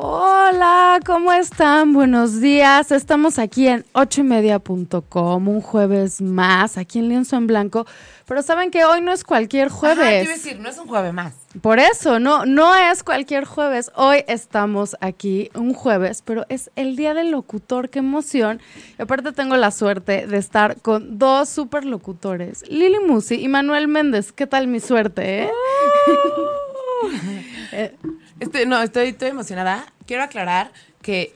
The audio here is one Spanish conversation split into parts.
Hola, ¿cómo están? Buenos días. Estamos aquí en ochoymedia.com, un jueves más, aquí en Lienzo en Blanco. Pero saben que hoy no es cualquier jueves. Ajá, te iba a decir, no es un jueves más. Por eso, no, no es cualquier jueves. Hoy estamos aquí un jueves, pero es el día del locutor. ¡Qué emoción! Y aparte tengo la suerte de estar con dos super locutores, Lili Musi y Manuel Méndez. ¿Qué tal mi suerte, eh? Eh, No, estoy, estoy emocionada. Quiero aclarar que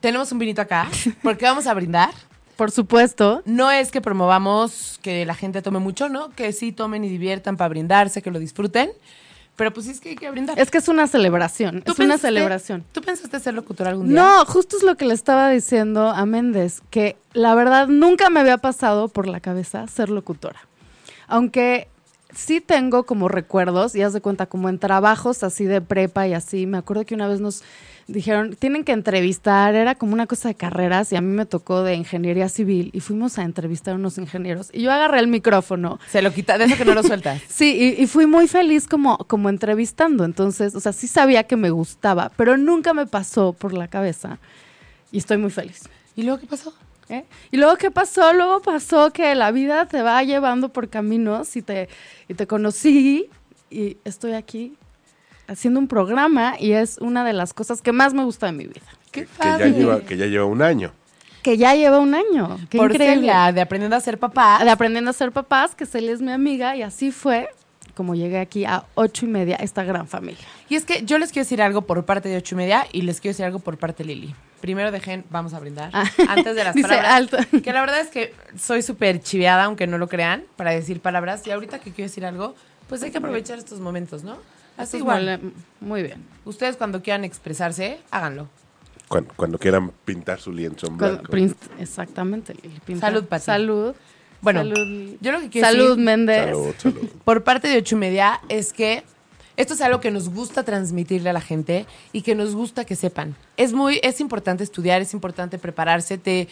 tenemos un vinito acá porque vamos a brindar. por supuesto. No es que promovamos que la gente tome mucho, ¿no? Que sí tomen y diviertan para brindarse, que lo disfruten. Pero pues sí es que hay que brindar. Es que es una celebración. ¿Tú Es una celebración. ¿Tú pensaste ser locutor algún día? No, justo es lo que le estaba diciendo a Méndez, que la verdad nunca me había pasado por la cabeza ser locutora. Aunque sí tengo como recuerdos, y haz de cuenta, como en trabajos así de prepa y así. Me acuerdo que una vez nos dijeron, tienen que entrevistar, era como una cosa de carreras, y a mí me tocó de ingeniería civil, y fuimos a entrevistar a unos ingenieros. Y yo agarré el micrófono. Se lo quita, de eso que no lo sueltas. Sí, y, y fui muy feliz como, como entrevistando. Entonces, o sea, sí sabía que me gustaba, pero nunca me pasó por la cabeza. Y estoy muy feliz. ¿Y luego qué pasó? ¿Eh? Y luego, ¿qué pasó? Luego pasó que la vida te va llevando por caminos y te, y te conocí y estoy aquí haciendo un programa y es una de las cosas que más me gusta de mi vida. ¡Qué que ya padre! lleva que ya lleva un año. Que ya lleva un año. Qué Por increíble. Celia, de aprendiendo a ser papá. De aprendiendo a ser papás, que Celia es mi amiga y así fue como llegué aquí a ocho y media, esta gran familia. Y es que yo les quiero decir algo por parte de ocho y media y les quiero decir algo por parte de Lili. Primero dejen, vamos a brindar. Ah. Antes de las Dice palabras. alto. Que la verdad es que soy súper chiveada, aunque no lo crean, para decir palabras. Y ahorita que quiero decir algo, pues hay que aprovechar estos momentos, ¿no? Así igual. Muy, muy bien. Ustedes cuando quieran expresarse, háganlo. Cuando, cuando quieran pintar su lienzo en blanco. exactamente. Lili, pinta. Salud, Pati. Salud. Bueno, Salud. yo lo que quiero Salud, decir- Méndez. Salud, salud. por parte de ocho y media es que esto es algo que nos gusta transmitirle a la gente y que nos gusta que sepan. Es muy, es importante estudiar, es importante prepararse, te,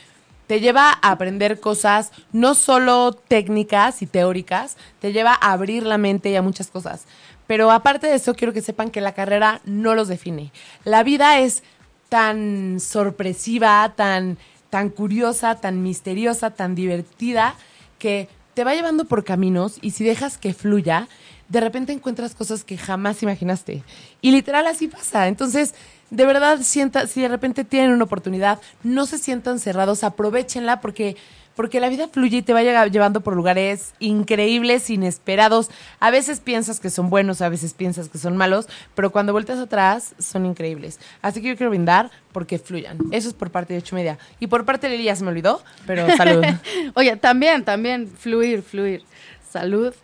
te lleva a aprender cosas no solo técnicas y teóricas, te lleva a abrir la mente y a muchas cosas. Pero aparte de eso, quiero que sepan que la carrera no los define. La vida es tan sorpresiva, tan, tan curiosa, tan misteriosa, tan divertida, que te va llevando por caminos y si dejas que fluya, de repente encuentras cosas que jamás imaginaste. Y literal así pasa. Entonces, de verdad, sienta, si de repente tienen una oportunidad, no se sientan cerrados, aprovechenla porque, porque la vida fluye y te va llevando por lugares increíbles, inesperados. A veces piensas que son buenos, a veces piensas que son malos, pero cuando vueltas atrás son increíbles. Así que yo quiero brindar porque fluyan. Eso es por parte de ocho media. Y por parte de Lili ya se me olvidó, pero salud. Oye, también, también, fluir, fluir. Salud.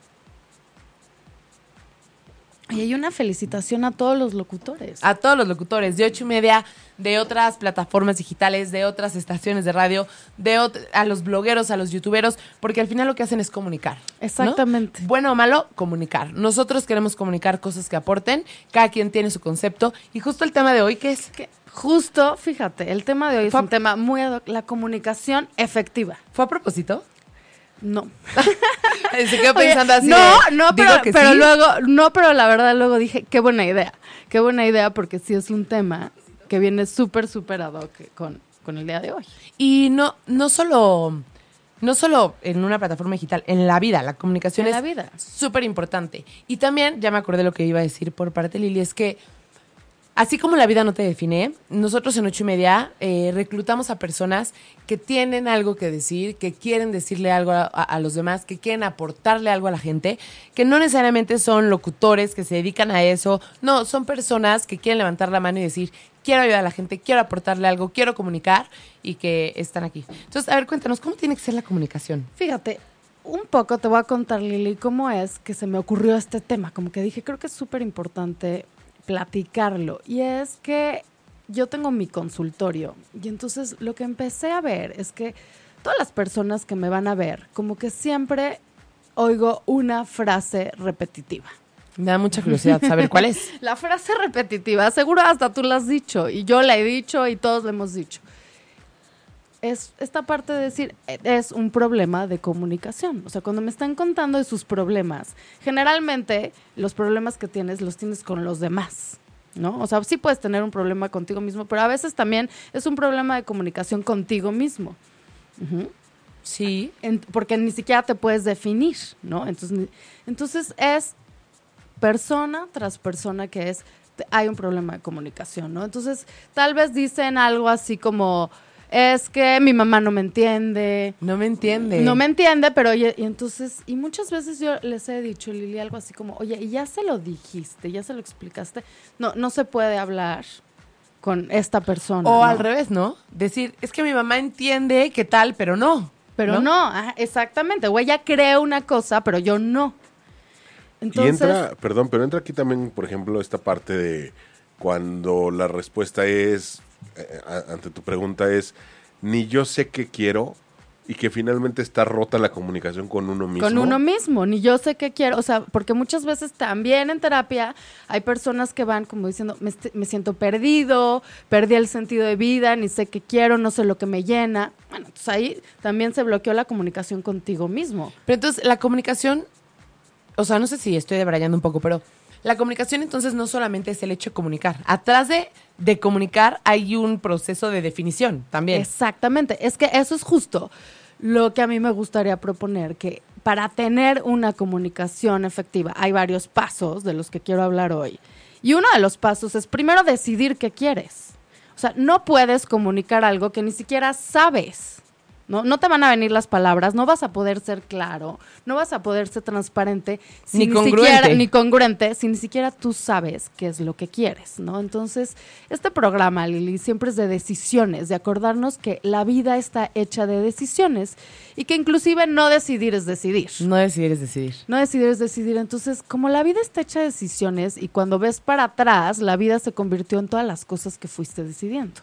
Y hay una felicitación a todos los locutores. a todos los locutores de ocho y media, de otras plataformas digitales, de otras estaciones de radio, de a los blogueros, a los youtuberos, porque al final lo que hacen es comunicar. ¿no? Exactamente. Bueno o malo, comunicar. Nosotros queremos comunicar cosas que aporten, cada quien tiene su concepto, y justo el tema de hoy, que es Que justo, fíjate, el tema de hoy es Fue- un tema muy ad hoc, la comunicación efectiva. ¿Fue a propósito? No. Se quedó Oye, pensando así. no, de, no, pero, pero sí. luego, no, pero la verdad luego dije, qué buena idea. Qué buena idea porque sí es un tema que viene súper, súper ad hoc con, con el día de hoy. Y no, no solo, no solo en una plataforma digital, en la vida, la comunicación En es súper importante. Y también, ya me acordé lo que iba a decir por parte de Lili, es que así como la vida no te define, nosotros en ocho y media eh, reclutamos a personas que tienen algo que decir, que quieren decirle algo a, a- los demás, que quieren aportarle algo a la gente, que no necesariamente son locutores que se dedican a eso, no, son personas que quieren levantar la mano y decir, quiero ayudar a la gente, quiero aportarle algo, quiero comunicar y que están aquí. Entonces, a ver, cuéntanos, ¿cómo tiene que ser la comunicación? Fíjate, un poco te voy a contar, Lili, cómo es que se me ocurrió este tema. Como que dije, creo que es súper importante platicarlo. Y es que yo tengo mi consultorio. Y entonces lo que empecé a ver es que todas las personas que me van a ver, como que siempre oigo una frase repetitiva. Me da mucha curiosidad saber cuál es. La frase repetitiva, seguro hasta tú la has dicho y yo la he dicho y todos la hemos dicho. Es esta parte de decir, eh, es un problema de comunicación. O sea, cuando me están contando de sus problemas, generalmente los problemas que tienes los tienes con los demás. ¿No? O sea, sí puedes tener un problema contigo mismo, pero a veces también es un problema de comunicación contigo mismo. Sí. En- porque ni siquiera te puedes definir, ¿no? Entonces, entonces es persona tras persona que es, hay un problema de comunicación, ¿no? Entonces, tal vez dicen algo así como, es que mi mamá no me entiende, No me entiende. no me entiende, pero oye, y entonces, y muchas veces yo les he dicho, Lili, algo así como, oye, y ya se lo dijiste, ya se lo explicaste, no, no se puede hablar con esta persona. O ¿no? al revés, ¿no? Decir, es que mi mamá entiende qué tal, pero no. Pero no, exactamente. O ella cree una cosa, pero yo no. Entonces, y entra, perdón, pero entra aquí también, por ejemplo, esta parte de cuando la respuesta es, ante tu pregunta es, ni yo sé qué quiero y que finalmente está rota la comunicación con uno mismo. con uno mismo, ni yo sé qué quiero. O sea, porque muchas veces también en terapia hay personas que van como diciendo, me siento perdido, perdí el sentido de vida, ni sé qué quiero, no sé lo que me llena. Bueno, entonces ahí también se bloqueó la comunicación contigo mismo. Pero entonces la comunicación, o sea, no sé si estoy debrayando un poco, pero la comunicación entonces no solamente es el hecho de comunicar. Atrás de, de comunicar hay un proceso de definición también. Exactamente, es que eso es justo lo que a mí me gustaría proponer, que para tener una comunicación efectiva hay varios pasos de los que quiero hablar hoy. Y uno de los pasos es primero decidir qué quieres. O sea, no puedes comunicar algo que ni siquiera sabes. ¿No? no te van a venir las palabras, no vas a poder ser claro, no vas a poder ser transparente, si Ni ni, congruente. siquiera, ni congruente, si ni siquiera tú sabes qué es lo que quieres, ¿no? Entonces, este programa, Lili, siempre es de decisiones, de acordarnos que la vida está hecha de decisiones y que inclusive no decidir es decidir. No decidir es decidir. No decidir es decidir. Entonces, como la vida está hecha de decisiones y cuando ves para atrás, la vida se convirtió en todas las cosas que fuiste decidiendo.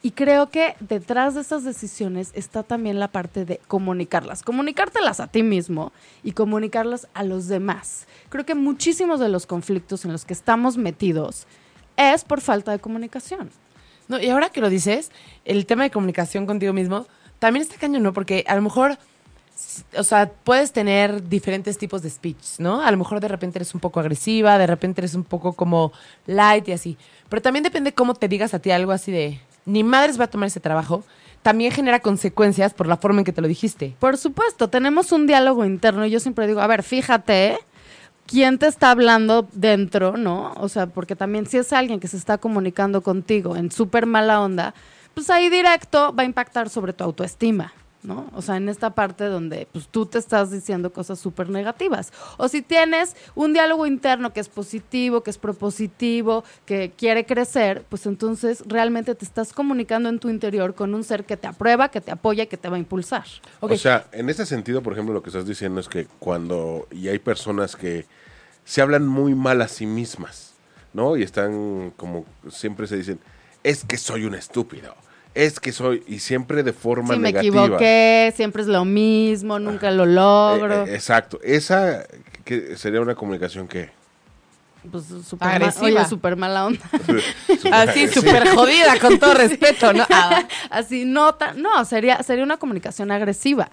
Y creo que detrás de esas decisiones está también la parte de comunicarlas, comunicártelas a ti mismo y comunicarlas a los demás. Creo que muchísimos de los conflictos en los que estamos metidos es por falta de comunicación. No, y ahora que lo dices, el tema de comunicación contigo mismo también está cañón, ¿no? Porque a lo mejor, o sea, puedes tener diferentes tipos de speech, ¿no? A lo mejor de repente eres un poco agresiva, de repente eres un poco como light y así. Pero también depende cómo te digas a ti algo así de, ni madres va a tomar ese trabajo. También genera consecuencias por la forma en que te lo dijiste. Por supuesto, tenemos un diálogo interno y yo siempre digo, a ver, fíjate quién te está hablando dentro, ¿no? O sea, porque también si es alguien que se está comunicando contigo en súper mala onda, pues ahí directo va a impactar sobre tu autoestima, ¿no? O sea, en esta parte donde pues tú te estás diciendo cosas súper negativas. O si tienes un diálogo interno que es positivo, que es propositivo, que quiere crecer, pues entonces realmente te estás comunicando en tu interior con un ser que te aprueba, que te apoya y que te va a impulsar. O sea, en ese sentido, por ejemplo, lo que estás diciendo es que cuando y hay personas que se hablan muy mal a sí mismas, ¿no? Y están como siempre se dicen, es que soy un estúpido, es que soy y siempre de forma Sí, me negativa. equivoqué, siempre es lo mismo, nunca lo logro. Eh, eh, exacto, esa que sería una comunicación que pues súper ma- agresiva. oye, súper mala onda. Así, súper jodida, con todo respeto, ¿no? Ah, Así, no, no, sería, sería una comunicación agresiva.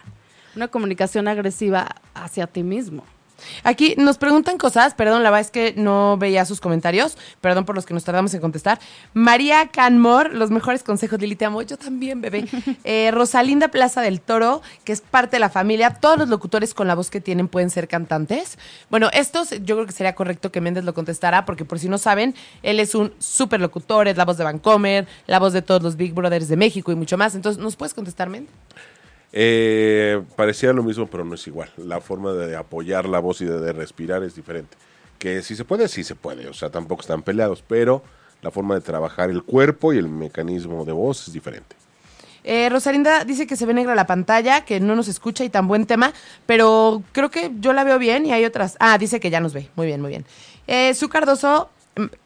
Una comunicación agresiva hacia ti mismo. Aquí nos preguntan cosas, perdón, la verdad es que no veía sus comentarios, perdón por los que nos tardamos en contestar. María Canmore, los mejores consejos, Lili, te amo, yo también, bebé. Eh, Rosalinda Plaza del Toro, que es parte de la familia, todos los locutores con la voz que tienen pueden ser cantantes. Bueno, estos yo creo que sería correcto que Méndez lo contestara, porque por si no saben, él es un súper locutor, es la voz de Vancomer, la voz de todos los Big Brothers de México y mucho más. Entonces, ¿nos puedes contestar, Méndez? Eh, parecía lo mismo, pero no es igual. La forma de apoyar la voz y de, respirar es diferente. Que si se puede, sí se puede. O sea, tampoco están peleados, pero la forma de trabajar el cuerpo y el mecanismo de voz es diferente. Eh, Rosalinda dice que se ve negra la pantalla, que no nos escucha y tan buen tema, pero creo que yo la veo bien y hay otras. Ah, dice que ya nos ve. Muy bien, muy bien. Eh, Su Cardoso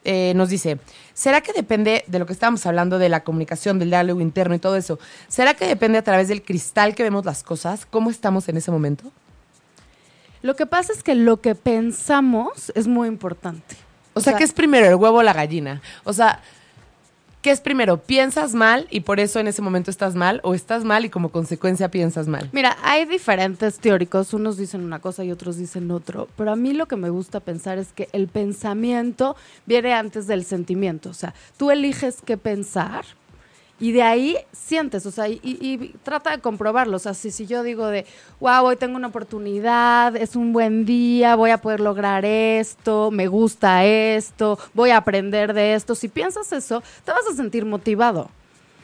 eh, nos dice, ¿será que depende de lo que estábamos hablando de la comunicación, del diálogo interno y todo eso? ¿Será que depende a través del cristal que vemos las cosas? ¿Cómo estamos en ese momento? Lo que pasa es que lo que pensamos es muy importante. O sea, ¿qué es primero, el huevo o la gallina? O sea, ¿Qué es primero? ¿Piensas mal y por eso en ese momento estás mal? ¿O estás mal y como consecuencia piensas mal? Mira, hay diferentes teóricos, unos dicen una cosa y otros dicen otro, pero a mí lo que me gusta pensar es que el pensamiento viene antes del sentimiento, o sea, tú eliges qué pensar y de ahí sientes, o sea, y, y trata de comprobarlo, o sea, si, si yo digo de, wow, hoy tengo una oportunidad, es un buen día, voy a poder lograr esto, me gusta esto, voy a aprender de esto, si piensas eso, te vas a sentir motivado.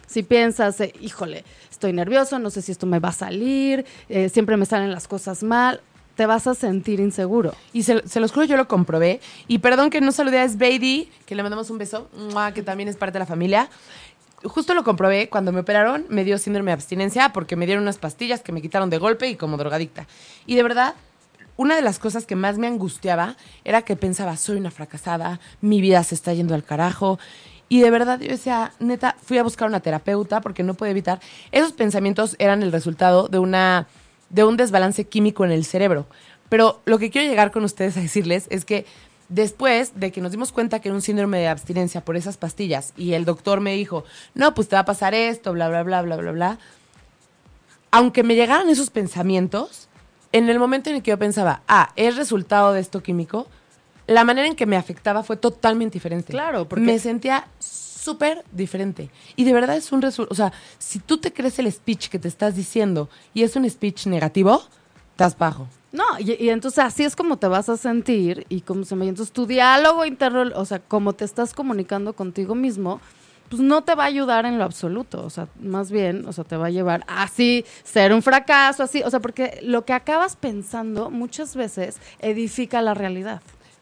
Si piensas, eh, híjole, estoy nervioso, no sé si esto me va a salir, eh, siempre me salen las cosas mal, te vas a sentir inseguro. Y se, se los juro, yo lo comprobé. Y perdón que no saludé a Sbeidi, que le mandamos un beso, que también es parte de la familia. Justo lo comprobé cuando me operaron, me dio síndrome de abstinencia porque me dieron unas pastillas que me quitaron de golpe y como drogadicta. Y de verdad, una de las cosas que más me angustiaba era que pensaba, soy una fracasada, mi vida se está yendo al carajo. Y de verdad, yo decía, neta, fui a buscar una terapeuta porque no pude evitar. Esos pensamientos eran el resultado de una de un desbalance químico en el cerebro. Pero lo que quiero llegar con ustedes a decirles es que después de que nos dimos cuenta que era un síndrome de abstinencia por esas pastillas y el doctor me dijo, no, pues te va a pasar esto, bla, bla, bla, bla, bla, bla, aunque me llegaran esos pensamientos, en el momento en el que yo pensaba, ah, es resultado de esto químico, la manera en que me afectaba fue totalmente diferente. Claro, porque- me sentía súper diferente. Y de verdad es un resultado, o sea, si tú te crees el speech que te estás diciendo y es un speech negativo, estás bajo. No, y, y entonces así es como te vas a sentir y como se me... Entonces tu diálogo interno, o sea, como te estás comunicando contigo mismo, pues no te va a ayudar en lo absoluto. O sea, más bien, o sea, te va a llevar así ser un fracaso, así. O sea, porque lo que acabas pensando muchas veces edifica la realidad.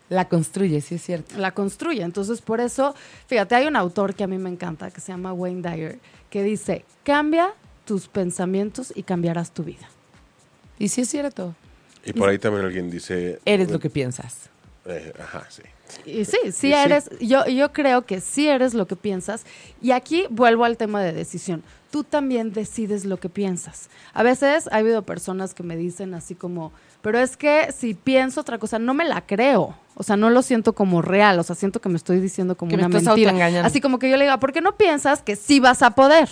La construye, sí es cierto. la construye. Entonces, por eso, fíjate, hay un autor que a mí me encanta, que se llama Wayne Dyer, que dice, cambia tus pensamientos y cambiarás tu vida. Y sí es cierto. Y por ahí también alguien dice... Eres lo que piensas. eh, ajá, sí. Y sí, sí Y sí. eres, yo, yo creo que sí eres lo que piensas. Y aquí vuelvo al tema de decisión. Tú también decides lo que piensas. A veces ha habido personas que me dicen así como, pero es que si pienso otra cosa, no me la creo. O sea, no lo siento como real. O sea, siento que me estoy diciendo como Que me una estás mentira. Así como que yo le diga, ¿por qué no piensas que sí vas a poder?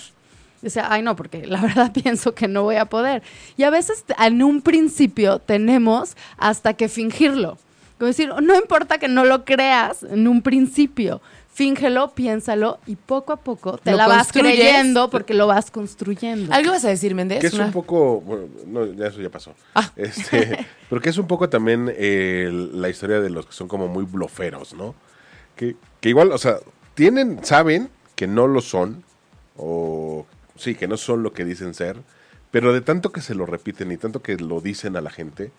Dice, ay no, porque la verdad pienso que no voy a poder. Y a veces en un principio tenemos hasta que fingirlo. Como decir, no importa que no lo creas en un principio, fíngelo, piénsalo y poco a poco te Lo la vas creyendo porque lo vas construyendo. ¿Algo vas a decir, Méndez? Que es Una- un poco, bueno, no, ya eso ya pasó. Ah. Este, pero que es un poco también eh, la historia de los que son como muy bloferos, ¿no? Que, que igual, o sea, tienen, saben que no lo son, o sí, que no son lo que dicen ser, pero de tanto que se lo repiten y tanto que lo dicen a la gente,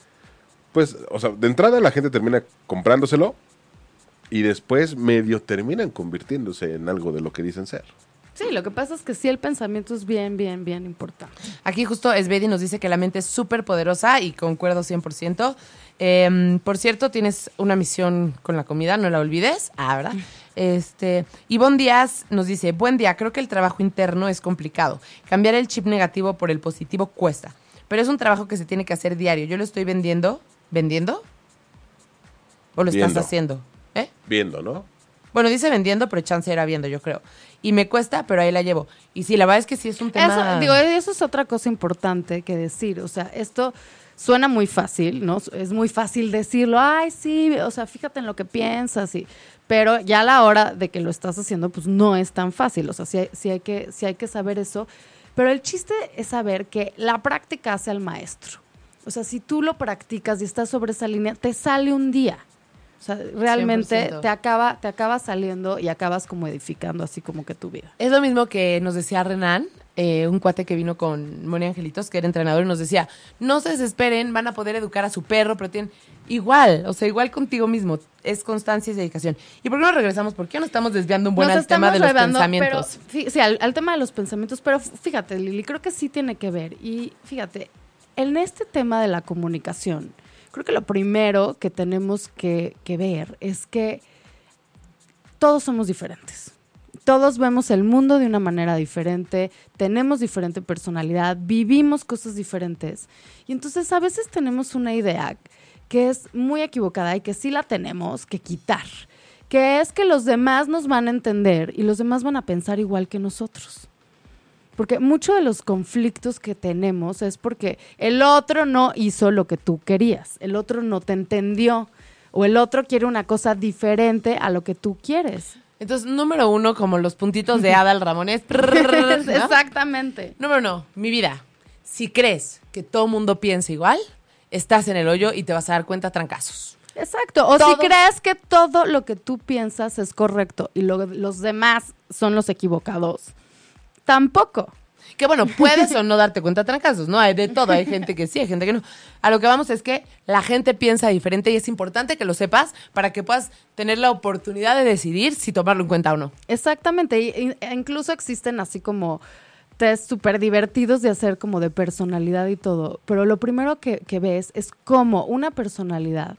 pues, o sea, de entrada la gente termina comprándoselo y después medio terminan convirtiéndose en algo de lo que dicen ser. Sí, lo que pasa es que sí el pensamiento es bien, bien, bien importante. Aquí justo Svedi nos dice que la mente es súper poderosa y concuerdo 100%. Eh, por cierto, tienes una misión con la comida, no la olvides. Ah, ¿verdad? Este, Ivonne Díaz nos dice, buen día, creo que el trabajo interno es complicado. Cambiar el chip negativo por el positivo cuesta, pero es un trabajo que se tiene que hacer diario. Yo lo estoy vendiendo. ¿Vendiendo? ¿O lo estás haciendo? ¿Eh? Viendo, ¿no? Bueno, dice vendiendo, pero chance era viendo, yo creo. Y me cuesta, pero ahí la llevo. Y sí, la verdad es que sí es un tema... Eso, digo, eso es otra cosa importante que decir. O sea, esto suena muy fácil, ¿no? Es muy fácil decirlo, ay, sí, o sea, fíjate en lo que piensas, y, pero ya a la hora de que lo estás haciendo, pues no es tan fácil. O sea, sí hay, sí hay que, sí hay que saber eso. Pero el chiste es saber que la práctica hace al maestro. O sea, si tú lo practicas y estás sobre esa línea, te sale un día. O sea, realmente 100%. te acaba, te acaba saliendo y acabas como edificando así como que tu vida. Es lo mismo que nos decía Renan, eh, un cuate que vino con Moni Angelitos, que era entrenador, y nos decía, no se desesperen, van a poder educar a su perro, pero tienen igual, o sea, igual contigo mismo, es constancia y dedicación. ¿Y por qué no regresamos? ¿Por qué no estamos desviando un buen Nos al tema de los pensamientos? pero, sí, al, al tema de los pensamientos, pero fíjate, Lili, creo que sí tiene que ver. Y fíjate, en este tema de la comunicación, creo que lo primero que tenemos que, que ver es que todos somos diferentes. Todos vemos el mundo de una manera diferente, tenemos diferente personalidad, vivimos cosas diferentes. Y entonces a veces tenemos una idea que es muy equivocada y que sí la tenemos que quitar, que es que los demás nos van a entender y los demás van a pensar igual que nosotros. Porque muchos de los conflictos que tenemos es porque el otro no hizo lo que tú querías, el otro no te entendió o el otro quiere una cosa diferente a lo que tú quieres. Entonces, número uno, como los puntitos de Adal Ramones. ¿no? Exactamente. Número uno, mi vida. Si crees que todo mundo piensa igual, estás en el hoyo y te vas a dar cuenta trancazos. Exacto. O si crees que todo lo que tú piensas es correcto y lo- los demás son los equivocados, tampoco. Que bueno, puedes o no darte cuenta trancazos, ¿no? Hay de todo, hay gente que sí, hay gente que no. A lo que vamos es que la gente piensa diferente y es importante que lo sepas para que puedas tener la oportunidad de decidir si tomarlo en cuenta o no. Exactamente. y- y- e incluso existen así como test súper divertidos de hacer como de personalidad y todo. Pero lo primero que, que ves es cómo una personalidad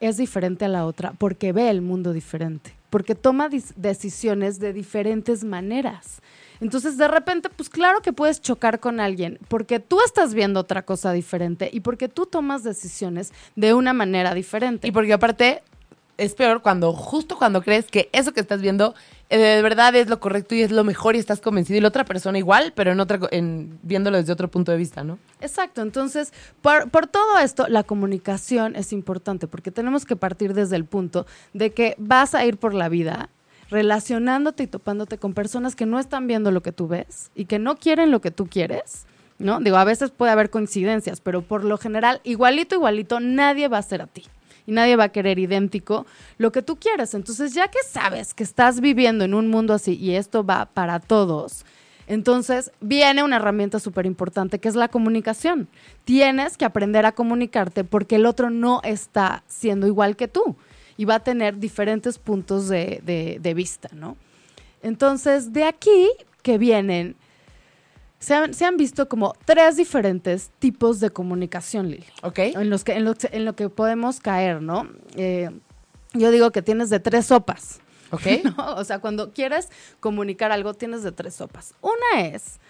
es diferente a la otra porque ve el mundo diferente, porque toma decisiones de diferentes maneras. Entonces, de repente, pues claro que puedes chocar con alguien porque tú estás viendo otra cosa diferente y porque tú tomas decisiones de una manera diferente. Y porque aparte es peor cuando, justo cuando crees que eso que estás viendo eh, de verdad es lo correcto y es lo mejor y estás convencido y la otra persona igual, pero en otra, en, viéndolo desde otro punto de vista, ¿no? Exacto, entonces, por, por todo esto, la comunicación es importante porque tenemos que partir desde el punto de que vas a ir por la vida relacionándote y topándote con personas que no están viendo lo que tú ves y que no quieren lo que tú quieres, ¿no? Digo, a veces puede haber coincidencias, pero por lo general, igualito, igualito, nadie va a ser a ti. Y nadie va a querer idéntico lo que tú quieres. Entonces, ya que sabes que estás viviendo en un mundo así y esto va para todos, entonces viene una herramienta súper importante que es la comunicación. Tienes que aprender a comunicarte porque el otro no está siendo igual que tú y va a tener diferentes puntos de, de- de vista, ¿no? Entonces, de aquí que vienen, se han, se han visto como tres diferentes tipos de comunicación, Lili ¿Ok? en, los que, en, lo, en lo que podemos caer, ¿no? Eh, yo digo que tienes de tres sopas. ¿Ok? ¿no? O sea, cuando quieres comunicar algo, tienes de tres sopas. Una es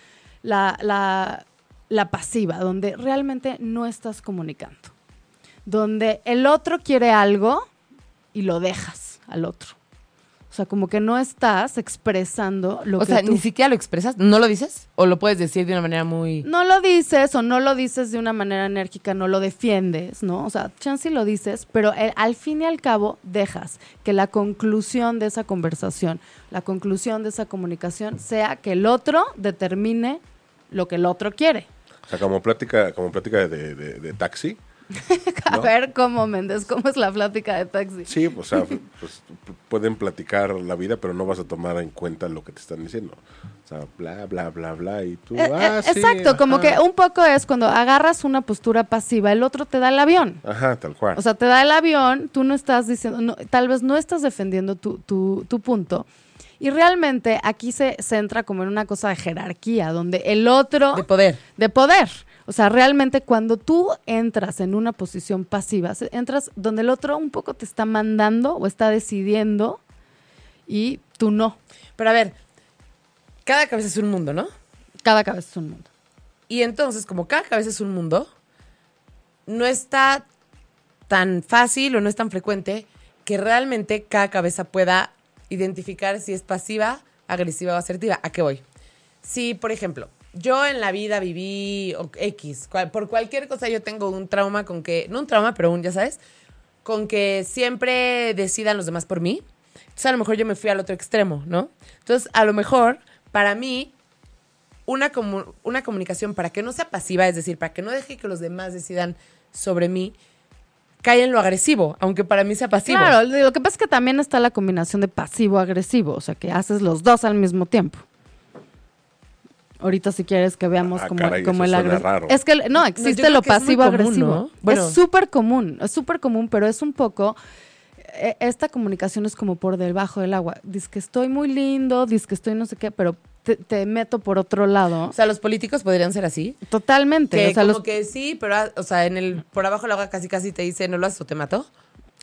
la, la- la pasiva, donde realmente no estás comunicando. Donde el otro quiere algo y lo dejas al otro. O sea, como que no estás expresando lo O que sea, tú ni siquiera lo expresas, ¿no lo dices? ¿O lo puedes decir de una manera muy... no lo dices o no lo dices de una manera enérgica, no lo defiendes, ¿no? O sea, chance lo dices, pero eh, al fin y al cabo dejas que la conclusión de esa conversación, la conclusión de esa comunicación sea que el otro determine lo que el otro quiere. O sea, como plática, como plática de, de- de taxi. A ¿No? ver cómo, Méndez, cómo es la plática de taxi. Sí, o sea, pues, pueden platicar la vida, pero no vas a tomar en cuenta lo que te están diciendo. O sea, bla, bla, bla, bla, y tú, Eh, ah, eh, sí, exacto, como que un poco es cuando agarras una postura pasiva, el otro te da el avión. Ajá, tal cual. O sea, te da el avión, tú no estás diciendo, no, tal vez no estás defendiendo tu, tu- tu punto. Y realmente aquí se, se entra como en una cosa de jerarquía, donde el otro... De poder. de poder. O sea, realmente cuando tú entras en una posición pasiva, entras donde el otro un poco te está mandando o está decidiendo y tú no. Pero a ver, cada cabeza es un mundo, ¿no? Cada cabeza es un mundo. Y entonces, como cada cabeza es un mundo, no está tan fácil o no es tan frecuente que realmente cada cabeza pueda identificar si es pasiva, agresiva o asertiva. ¿A qué voy? Si, por ejemplo, yo en la vida viví X, por cualquier cosa yo tengo un trauma con que, no un trauma, pero un, ya sabes, con que siempre decidan los demás por mí. Entonces a lo mejor yo me fui al otro extremo, ¿no? Entonces a lo mejor para mí una, comu- una comunicación para que no sea pasiva, es decir, para que no deje que los demás decidan sobre mí, cae en lo agresivo, aunque para mí sea pasivo. Claro, lo que pasa es que también está la combinación de pasivo-agresivo, o sea, que haces los dos al mismo tiempo. Ahorita si quieres que veamos Ah, como, caray, como el suena agre- raro. Es que no, existe lo común, ¿no? Bueno. Es súper común, es súper común, pero es un poco... eh, Esta comunicación es como por debajo del agua. Dices que estoy muy lindo, dices que estoy no sé qué, pero te, te meto por otro lado. O sea, los políticos podrían ser así. Totalmente. Que o sea, como los- que sí, pero, ah, o sea, en el, por abajo del agua casi casi te dice, no lo haces o te mato.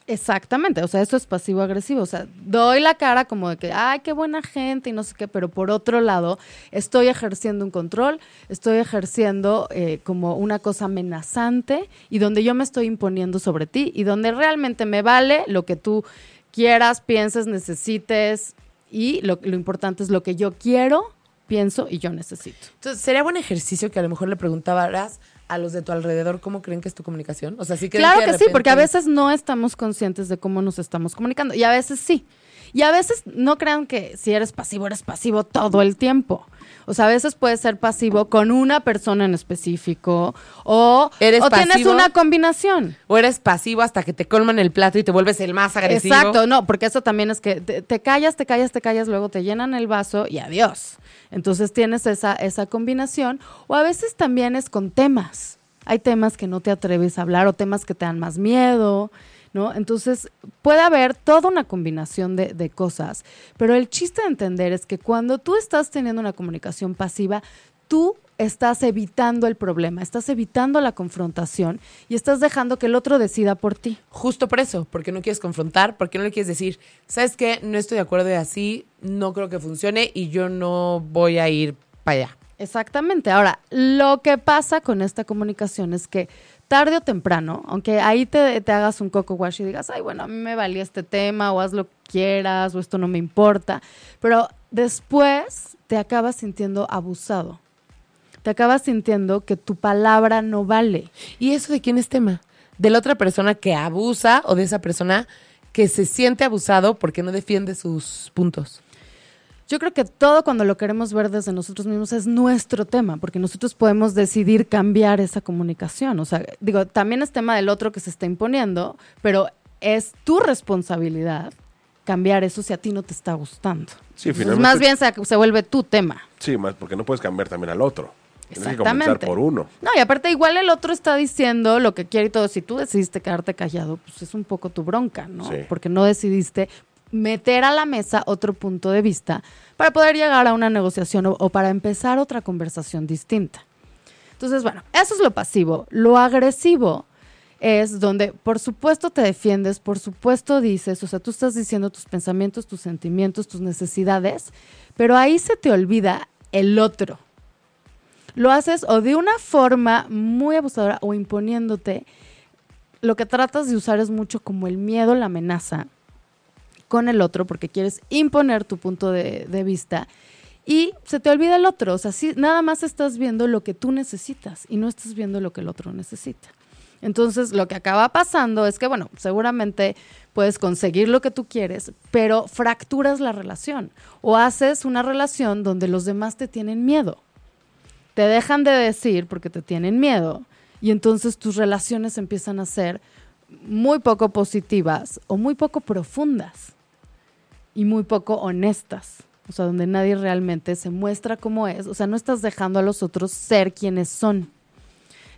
Exactamente, o sea, eso es pasivo-agresivo. O sea, doy la cara como de que, ay, qué buena gente y no sé qué, pero por otro lado, estoy ejerciendo un control, estoy ejerciendo eh, como una cosa amenazante y donde yo me estoy imponiendo sobre ti y donde realmente me vale lo que tú quieras, pienses, necesites y lo, lo importante es lo que yo quiero, pienso y yo necesito. Entonces, sería buen ejercicio que a lo mejor le preguntaras a los de tu alrededor cómo creen que es tu comunicación. O sea, sí que Claro que sí, porque a veces no estamos conscientes de cómo nos estamos comunicando y a veces sí. Y a veces no crean que si eres pasivo, eres pasivo todo el tiempo. O sea, a veces puedes ser pasivo con una persona en específico o, ¿Eres o tienes pasivo? una combinación. O eres pasivo hasta que te colman el plato y te vuelves el más agresivo. Exacto, no, porque eso también es que te, te callas, te callas, te callas, luego te llenan el vaso y adiós. Entonces tienes esa, esa combinación. O a veces también es con temas. Hay temas que no te atreves a hablar o temas que te dan más miedo, ¿no? Entonces puede haber toda una combinación de, de cosas. Pero el chiste de entender es que cuando tú estás teniendo una comunicación pasiva, tú estás evitando el problema, estás evitando la confrontación y estás dejando que el otro decida por ti. Justo por eso, porque no quieres confrontar, porque no le quieres decir, ¿sabes qué? No estoy de acuerdo y así, no creo que funcione y yo no voy a ir para allá. Exactamente. Ahora, lo que pasa con esta comunicación es que tarde o temprano, aunque ahí te, hagas un coco wash y digas, ay, bueno, a mí me valía este tema, o haz lo que quieras, o esto no me importa, pero después te acabas sintiendo abusado. Te acabas sintiendo que tu palabra no vale. ¿Y eso de quién es tema? ¿De la otra persona que abusa o de esa persona que se siente abusado porque no defiende sus puntos? Yo creo que todo cuando lo queremos ver desde nosotros mismos es nuestro tema, porque nosotros podemos decidir cambiar esa comunicación. O sea, digo, también es tema del otro que se está imponiendo, pero es tu responsabilidad cambiar eso si a ti no te está gustando. Sí, Entonces, finalmente- más bien se, se vuelve tu tema. Sí, más porque no puedes cambiar también al otro. Tienes que comenzar por uno. No, y aparte igual el otro está diciendo lo que quiere y todo. Si tú decidiste quedarte callado, pues es un poco tu bronca, ¿no? Sí. Porque no decidiste meter a la mesa otro punto de vista para poder llegar a una negociación o, para empezar otra conversación distinta. Entonces, bueno, eso es lo pasivo. Lo agresivo es donde, por supuesto, te defiendes, por supuesto dices, o sea, tú estás diciendo tus pensamientos, tus sentimientos, tus necesidades, pero ahí se te olvida el otro lo haces o de una forma muy abusadora o imponiéndote, lo que tratas de usar es mucho como el miedo, la amenaza con el otro, porque quieres imponer tu punto de, vista y se te olvida el otro. O sea, sí, nada más estás viendo lo que tú necesitas y no estás viendo lo que el otro necesita. Entonces, lo que acaba pasando es que, bueno, seguramente puedes conseguir lo que tú quieres, pero fracturas la relación o haces una relación donde los demás te tienen miedo te dejan de decir porque te tienen miedo y entonces tus relaciones empiezan a ser muy poco positivas o muy poco profundas y muy poco honestas. O sea, donde nadie realmente se muestra como es. O sea, no estás dejando a los otros ser quienes son.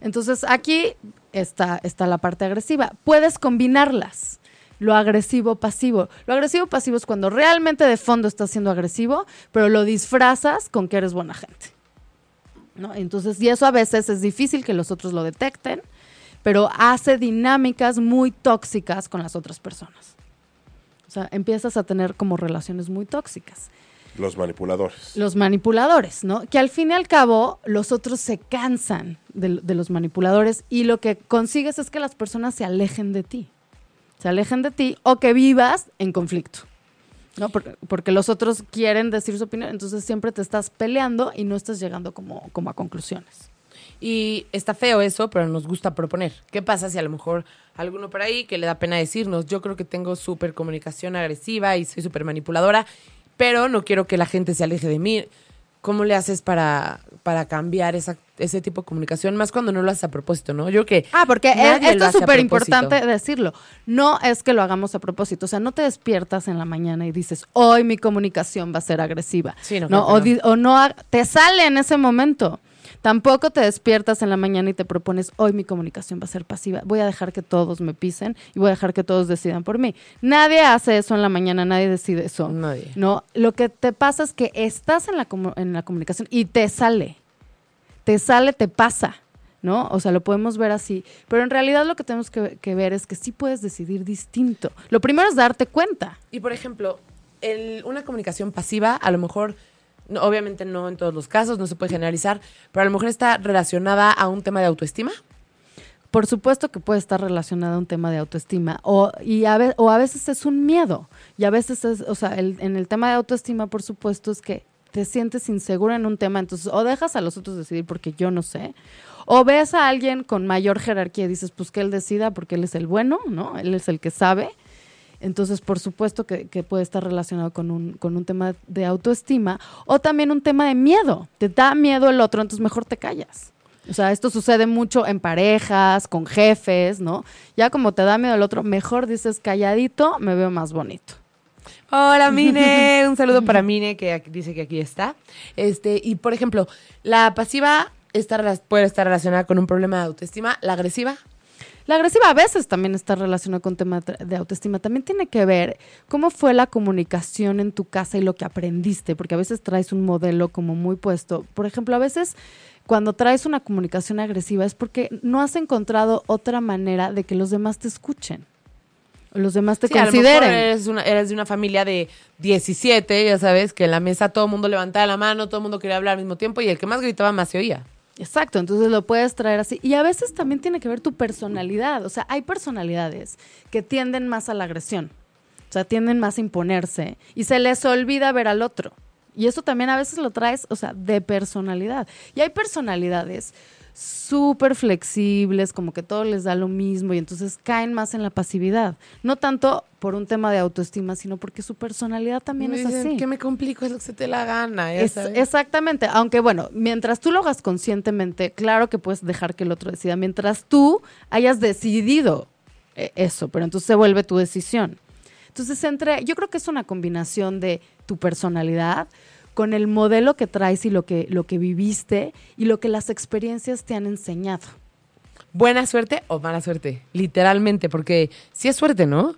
Entonces, aquí está, está la parte agresiva. Puedes combinarlas. Lo agresivo pasivo. Lo agresivo pasivo es cuando realmente de fondo estás siendo agresivo, pero lo disfrazas con que eres buena gente. ¿no? Entonces, y eso a veces es difícil que los otros lo detecten, pero hace dinámicas muy tóxicas con las otras personas. O sea, empiezas a tener como relaciones muy tóxicas. Los manipuladores. Los manipuladores, ¿no? Que al fin y al cabo los otros se cansan de, de los manipuladores y lo que consigues es que las personas se alejen de ti. Se alejen de ti o que vivas en conflicto. ¿no? Porque, porque los otros quieren decir su opinión, entonces siempre te estás peleando y no estás llegando como, como a conclusiones. Y está feo eso, pero nos gusta proponer. ¿Qué pasa si a lo mejor alguno por ahí que le da pena decirnos, yo creo que tengo súper comunicación agresiva y soy súper manipuladora, pero no quiero que la gente se aleje de mí? ¿Cómo le haces para, para cambiar esa, ese tipo de comunicación? Más cuando no lo haces a propósito, ¿no? Yo que... Ah, porque nadie esto es súper importante decirlo. No es que lo hagamos a propósito. O sea, no te despiertas en la mañana y dices, hoy mi comunicación va a ser agresiva. Sí, no, o, no. o no te sale en ese momento. Tampoco te despiertas en la mañana y te propones, hoy mi comunicación va a ser pasiva. Voy a dejar que todos me pisen y voy a dejar que todos decidan por mí. Nadie hace eso en la mañana, nadie decide eso. Nadie. No, lo que te pasa es que estás en la, en la comunicación y te sale. Te sale, te pasa, ¿no? O sea, lo podemos ver así. Pero en realidad lo que tenemos que, que ver es que sí puedes decidir distinto. Lo primero es darte cuenta. Y por ejemplo, el- una comunicación pasiva, a lo mejor, no, obviamente no en todos los casos, no se puede generalizar, pero a lo mejor está relacionada a un tema de autoestima. por supuesto que puede estar relacionada a un tema de autoestima o, y a, o a veces es un miedo y a veces es, o sea, el- en el tema de autoestima, por supuesto, es que te sientes insegura en un tema, entonces o dejas a los otros decidir porque yo no sé, o ves a alguien con mayor jerarquía y dices, pues que él decida porque él es el bueno, ¿no? Él es el que sabe. Entonces, por supuesto que, que puede estar relacionado con un, con un tema de autoestima o también un tema de miedo. Te da miedo el otro, entonces mejor te callas. O sea, esto sucede mucho en parejas, con jefes, ¿no? Ya como te da miedo el otro, mejor dices calladito, me veo más bonito. Hola, Mine. Un saludo para Mine, que dice que aquí está. Este, y por ejemplo, la pasiva está, puede estar relacionada con un problema de autoestima. La agresiva. La agresiva a veces también está relacionada con tema tra- de autoestima. También tiene que ver cómo fue la comunicación en tu casa y lo que aprendiste, porque a veces traes un modelo como muy puesto. Por ejemplo, a veces cuando traes una comunicación agresiva es porque no has encontrado otra manera de que los demás te escuchen. O los demás te Sí, a lo mejor consideren. eres, una, eres de una familia de 17, ya sabes, que en la mesa todo el mundo levantaba la mano, todo el mundo quería hablar al mismo tiempo y el que más gritaba más se oía. Exacto, entonces lo puedes traer así. Y a veces también tiene que ver tu personalidad. O sea, hay personalidades que tienden más a la agresión. O sea, tienden más a imponerse y se les olvida ver al otro. Y eso también a veces lo traes, o sea, de personalidad. Y hay personalidades súper flexibles, como que todo les da lo mismo y entonces caen más en la pasividad. No tanto por un tema de autoestima, sino porque su personalidad también Me es dicen, así. ¿Qué me complico? Es lo que se te la gana. ya Es- sabes. exactamente, aunque bueno, mientras tú lo hagas conscientemente, claro que puedes dejar que el otro decida, mientras tú hayas decidido eh, eso, pero entonces se vuelve tu decisión. Entonces, entre, yo creo que es una combinación de tu personalidad con el modelo que traes y lo que, lo que viviste y lo que las experiencias te han enseñado. ¿Buena suerte o mala suerte? Literalmente, porque sí es suerte, ¿no?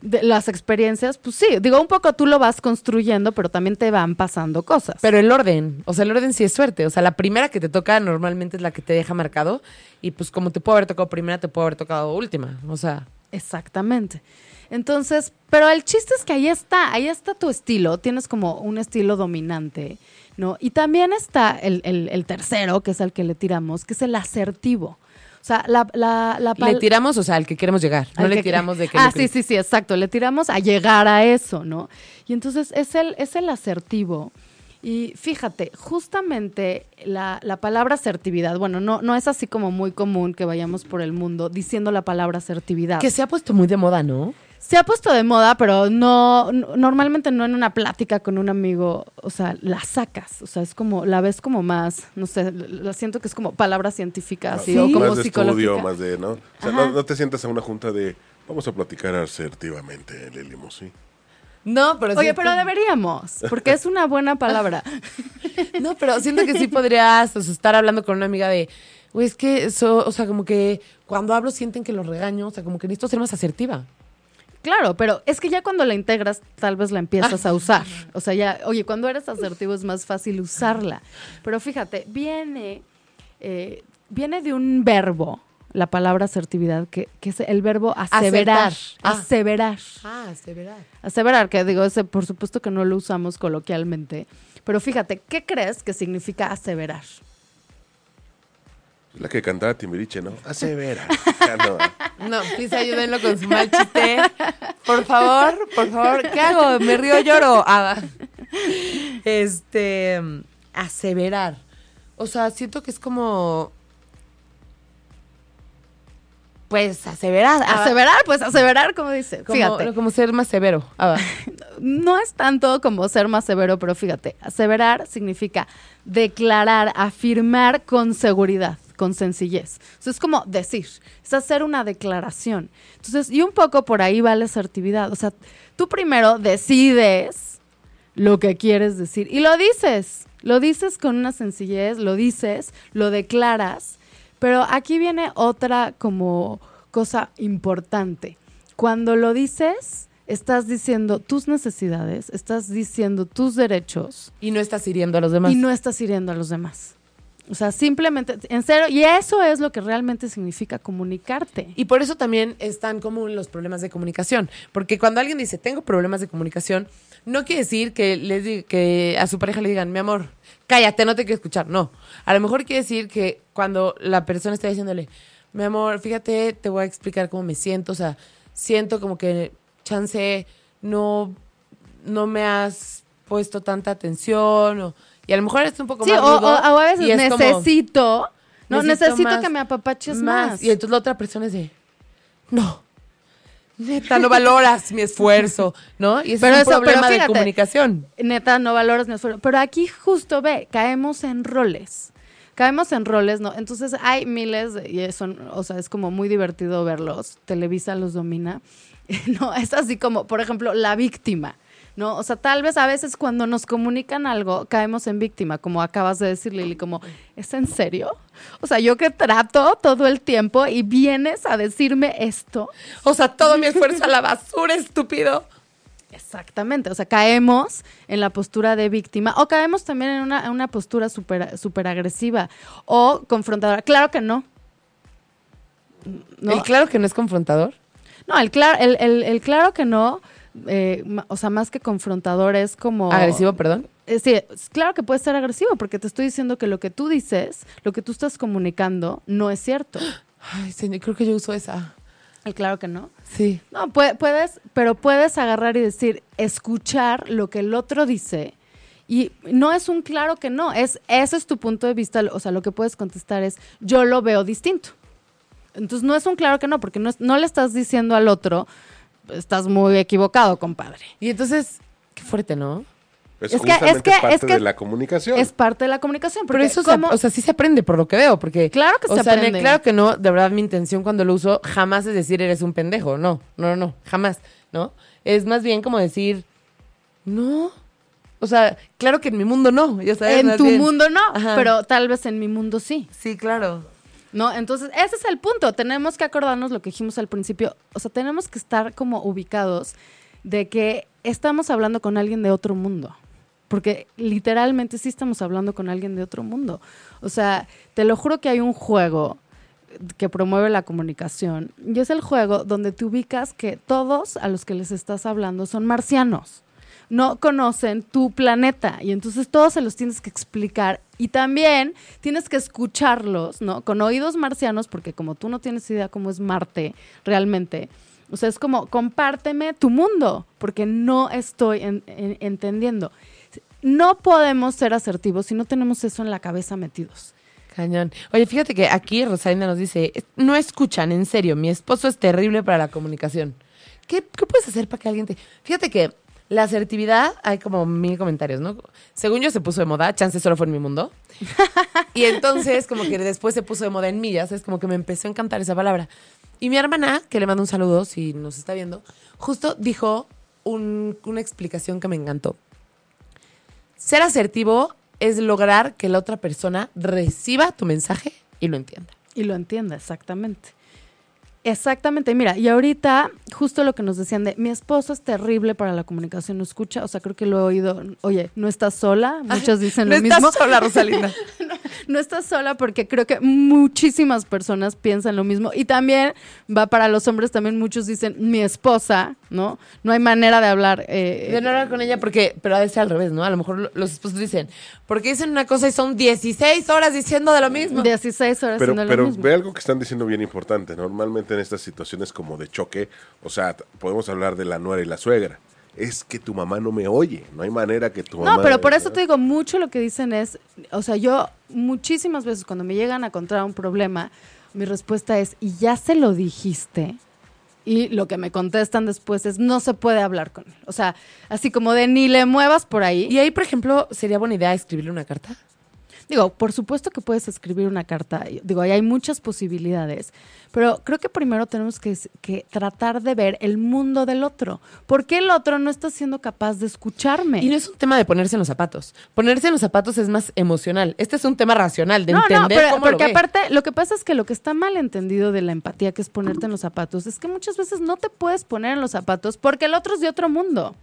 De las experiencias, pues sí, digo, un poco tú lo vas construyendo, pero también te van pasando cosas. Pero el orden, o sea, el orden sí es suerte. O sea, la primera que te toca normalmente es la que te deja marcado. Y pues como te puede haber tocado primera, te puede haber tocado última. O sea, Exactamente. Entonces, pero el chiste es que ahí está, ahí está tu estilo, tienes como un estilo dominante, ¿no? Y también está el, el- el tercero, que es al que le tiramos, que es el asertivo. O sea, la, la, la le tiramos, o sea, al que queremos llegar. No le tiramos de que... Ah, sí, sí, sí, exacto. Le tiramos a llegar a eso, ¿no? Y entonces es el, es el asertivo. Y fíjate, justamente la, la palabra asertividad, bueno, no, no es así como muy común que vayamos por el mundo diciendo la palabra asertividad. Que se ha puesto muy de moda, ¿no? Se ha puesto de moda, pero no, no- normalmente no en una plática con un amigo, o sea, la sacas, o sea, es como, la ves como más, no sé, la siento que es como palabra científica, así, o más como de psicológica. estudio, más de, ¿no? O sea, no, no te sientas a una junta de, vamos a platicar asertivamente, Lelimo, sí. No, pero Oye, sí- pero deberíamos, porque es una buena palabra. No, pero siento que sí podrías o sea, estar hablando con una amiga de, güey, es que eso, o sea, como que cuando hablo sienten que los regaño, o sea, como que necesito ser más asertiva. Claro, pero es que ya cuando la integras, tal vez la empiezas a usar. O sea, ya, oye, cuando eres asertivo es más fácil usarla. Pero fíjate, viene, eh, viene de un verbo, la palabra asertividad, que, que es el verbo aseverar. Ah. Aseverar. Ah, se verá. Aseverar, que digo, ese por supuesto que no lo usamos coloquialmente. Pero fíjate, ¿qué crees que significa aseverar? La que cantaba Timbiriche, ¿no? Asevera. Ya no. No, please ayúdenlo con su mal chiste. Por favor, por favor. ¿Qué hago? ¿Me río lloro? Ah, este. Aseverar. O sea, siento que es como. Pues aseverar. ah, Aseverar, pues aseverar, como dice. como, Fíjate. como ser más severo. Ah, no es tanto como ser más severo, pero fíjate, aseverar significa declarar, afirmar con seguridad, con sencillez. Eso es como decir, es hacer una declaración. Entonces, y un poco por ahí va la asertividad. O sea, tú primero decides lo que quieres decir y lo dices. Lo dices con una sencillez, lo dices, lo declaras. Pero aquí viene otra como cosa importante. Cuando lo dices, estás diciendo tus necesidades, estás diciendo tus derechos Y no estás hiriendo a los demás. y no estás hiriendo a los demás. O sea, simplemente, en serio, y eso es lo que realmente significa comunicarte. Y por eso también están común los problemas de comunicación. Porque cuando alguien dice, tengo problemas de comunicación, no quiere decir que, les que a su pareja le digan, mi amor, cállate, no te quiero escuchar. No. A lo mejor quiere decir que cuando la persona está diciéndole, mi amor, fíjate, te voy a explicar cómo me siento. O sea, siento como que, chance, no, no me has puesto tanta atención. O, y a lo mejor es un poco Sí, más o, rudo, o- o a veces como, necesito, no, necesito necesito más, que me apapaches más. Y entonces la otra persona es de, no, neta, no valoras mi esfuerzo, ¿no? Y ese Pero es un eso- problema de comunicación. Neta, no valoras mi esfuerzo. Pero aquí justo ve, caemos en roles. Caemos en roles, ¿no? Entonces hay miles, y son, o sea, es como muy divertido verlos. Televisa los domina. No, es así como, por ejemplo, la víctima. ¿No? O sea, tal vez a veces cuando nos comunican algo, caemos en víctima, como acabas de decir, Lili, como, ¿es en serio? O sea, yo que trato todo el tiempo y vienes a decirme esto. O sea, todo mi esfuerzo a la basura, estúpido. Exactamente, o sea, caemos en la postura de víctima o caemos también en una, en una postura súper super agresiva o confrontadora. Claro que no. No, El claro que no es confrontador. no, el, claro, el, el- el claro que no, eh, o sea, más que confrontador es como... Agresivo, perdón. Eh, sí, claro que puede ser agresivo porque te estoy diciendo que lo que tú dices, lo que tú estás comunicando, no es cierto. Ay, señor, creo que yo uso esa. El claro que no. Sí. No, pue- puedes, pero puedes agarrar y decir, escuchar lo que el otro dice. Y no es un claro que no, es ese es tu punto de vista, o sea, lo que puedes contestar es yo lo veo distinto. Entonces no es un claro que no, porque no, es- no le estás diciendo al otro, estás muy equivocado, compadre. Y entonces, qué fuerte, ¿no? Es, Es que- es justamente que- parte es que- de la comunicación. Es parte de la comunicación. Pero eso, se, ¿cómo- o sea, sí se aprende por lo que veo, porque... Claro que o se sea, aprende. claro que no, de verdad mi intención cuando lo uso jamás es decir eres un pendejo, no, no, no, no, jamás, ¿no? Es más bien como decir, no, o sea, claro que en mi mundo no, ya sabes. en tu bien. mundo no, Ajá. pero tal vez en mi mundo sí. Sí, claro. ¿No? Entonces, ese es el punto. Tenemos que acordarnos lo que dijimos al principio. O sea, tenemos que estar como ubicados de que estamos hablando con alguien de otro mundo. Porque literalmente sí estamos hablando con alguien de otro mundo. O sea, te lo juro que hay un juego que promueve la comunicación. Y es el juego donde te ubicas que todos a los que les estás hablando son marcianos. No conocen tu planeta y entonces todos se los tienes que explicar y también tienes que escucharlos, ¿no? Con oídos marcianos, porque como tú no tienes idea cómo es Marte realmente, o sea, es como compárteme tu mundo, porque no estoy en- en- entendiendo. No podemos ser asertivos si no tenemos eso en la cabeza metidos. Cañón. Oye, fíjate que aquí Rosalinda nos dice, no escuchan, en serio, mi esposo es terrible para la comunicación. ¿Qué, qué puedes hacer para que alguien te... Fíjate que la asertividad, hay como mil comentarios, ¿no? Según yo se puso de moda, chance solo fue en mi mundo. y entonces como que después se puso de moda en mí, ya sabes, como que me empezó a encantar esa palabra. Y mi hermana, que le mando un saludo si nos está viendo, justo dijo un- una explicación que me encantó. Ser asertivo es lograr que la otra persona reciba tu mensaje y lo entienda. Y lo entienda, exactamente. Exactamente, mira, y ahorita justo lo que nos decían de mi esposo es terrible para la comunicación, no escucha, o sea, creo que lo he oído, oye, no estás sola, muchos dicen no lo mismo. estás sola, Rosalinda. no estás sola porque creo que muchísimas personas piensan lo mismo y también va para los hombres, también muchos dicen mi esposa, ¿no? No hay manera de hablar. eh, De no hablar con ella porque, pero ha de ser al revés, ¿no? A lo mejor lo- los esposos dicen, porque dicen una cosa y son 16 horas diciendo de lo mismo. 16 horas Pero, pero lo mismo. ve algo que están diciendo bien importante. Normalmente en estas situaciones como de choque, o sea, podemos hablar de la nuera y la suegra. Es que tu mamá no me oye. No hay manera que tu mamá. No, pero por eso te digo, mucho lo que dicen es, o sea, yo muchísimas veces cuando me llegan a encontrar un problema, mi respuesta es, ¿y ya se lo dijiste? Y lo que me contestan después es, no se puede hablar con él. O sea, así como de ni le muevas por ahí. Y ahí, por ejemplo, sería buena idea escribirle una carta. Digo, por supuesto que puedes escribir una carta, digo, ahí hay muchas posibilidades, pero creo que primero tenemos que, que tratar de ver el mundo del otro. ¿Por qué el otro no está siendo capaz de escucharme? Y no es un tema de ponerse en los zapatos. Ponerse en los zapatos es más emocional. Este es un tema racional, de no, entender no, pero, cómo lo porque ve. aparte, lo que pasa es que lo que está mal entendido de la empatía, que es ponerte en los zapatos, es que muchas veces no te puedes poner en los zapatos porque el otro es de otro mundo.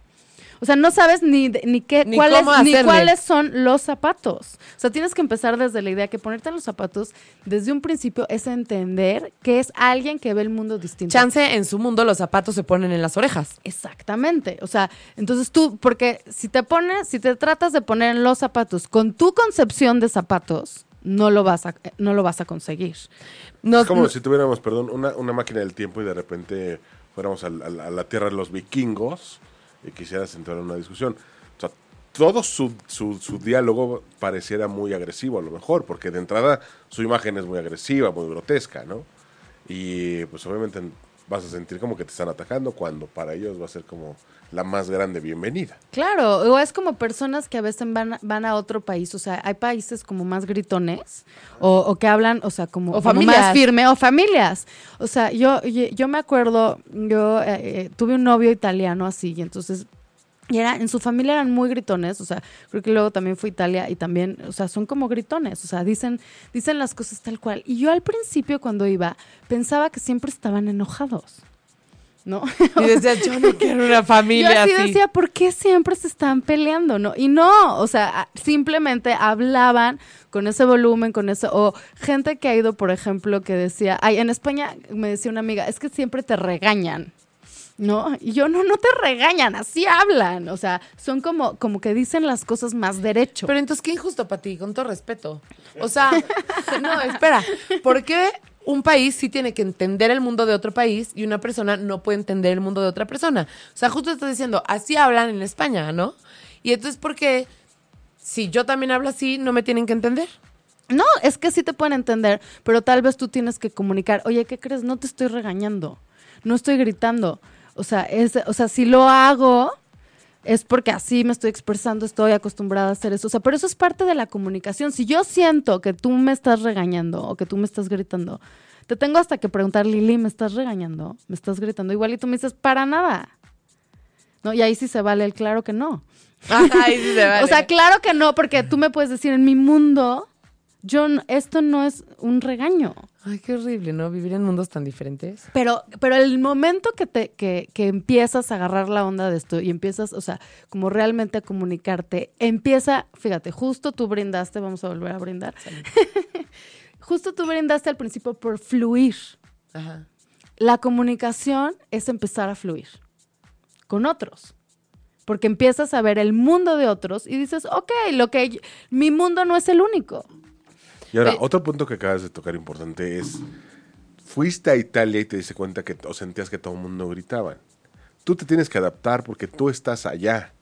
O sea, no sabes ni, de- ni qué, Ni cuáles, ni cuáles son los zapatos. O sea, tienes que empezar desde la idea que ponerte en los zapatos desde un principio es entender que es alguien que ve el mundo distinto. Chance en su mundo los zapatos se ponen en las orejas. Exactamente. O sea, entonces tú, porque si te pones, si te tratas de poner en los zapatos con tu concepción de zapatos, no lo vas a, no lo vas a conseguir. No, es como no- si tuviéramos, perdón, una, una máquina del tiempo y de repente fuéramos a, la tierra de los vikingos y quisieras entrar en una discusión. O sea, todo su, su, su diálogo pareciera muy agresivo a lo mejor, porque de entrada su imagen es muy agresiva, muy grotesca, ¿no? Y pues obviamente vas a sentir como que te están atacando cuando para ellos va a ser como la más grande bienvenida. Claro, o es como personas que a veces van, van a otro país, o sea, hay países como más gritones o, o que hablan, o sea, como, O como familias. más firme, o familias. O sea, yo, yo, yo me acuerdo, yo eh, eh, tuve un novio italiano así, y entonces, y era, en su familia eran muy gritones, o sea, creo que luego también fue a Italia y también, o sea, son como gritones, o sea, dicen, dicen las cosas tal cual. Y yo al principio cuando iba, pensaba que siempre estaban enojados. ¿No? Y decías, yo no quiero una Yo familia así así. decía, ¿por qué siempre se están peleando? No, y no, o sea, simplemente hablaban con ese volumen, con eso, o gente que ha ido, por ejemplo, que decía, ay, en España me decía una amiga, es que siempre te regañan. ¿No? Y yo, no, no te regañan, así hablan. O sea, son como, como que dicen las cosas más derecho. Pero entonces, qué injusto para ti, con todo respeto. O sea, no, espera. ¿Por qué un país sí tiene que entender el mundo de otro país y una persona no puede entender el mundo de otra persona? O sea, justo estás diciendo, así hablan en España, ¿no? Y entonces, ¿por qué si yo también hablo así, no me tienen que entender? No, es que sí te pueden entender, pero tal vez tú tienes que comunicar, oye, ¿qué crees? No te estoy regañando, no estoy gritando. O sea, o sea, si lo hago es porque así me estoy expresando, estoy acostumbrada a hacer eso. O sea, pero eso es parte de la comunicación. Si yo siento que tú me estás regañando o que tú me estás gritando, te tengo hasta que preguntar, Lili, ¿me estás regañando? ¿Me estás gritando? Igual y tú me dices, para nada. ¿No? Y ahí sí se vale el claro que no. Ay, sí se vale. O sea, claro que no, porque tú me puedes decir, en mi mundo, yo no- esto no es un regaño. Ay, qué horrible, ¿no? Vivir en mundos tan diferentes. Pero, pero el momento que te, que, que empiezas a agarrar la onda de esto y empiezas, o sea, como realmente a comunicarte, empieza, fíjate, justo tú brindaste, vamos a volver a brindar. justo tú brindaste al principio por fluir. Ajá. La comunicación es empezar a fluir con otros. Porque empiezas a ver el mundo de otros y dices, ok, lo que yo- mi mundo no es el único. Y ahora, Oye. otro punto que acabas de tocar importante es, fuiste a Italia y te diste cuenta que, o sentías que todo el mundo gritaba. Tú te tienes que adaptar porque tú estás allá,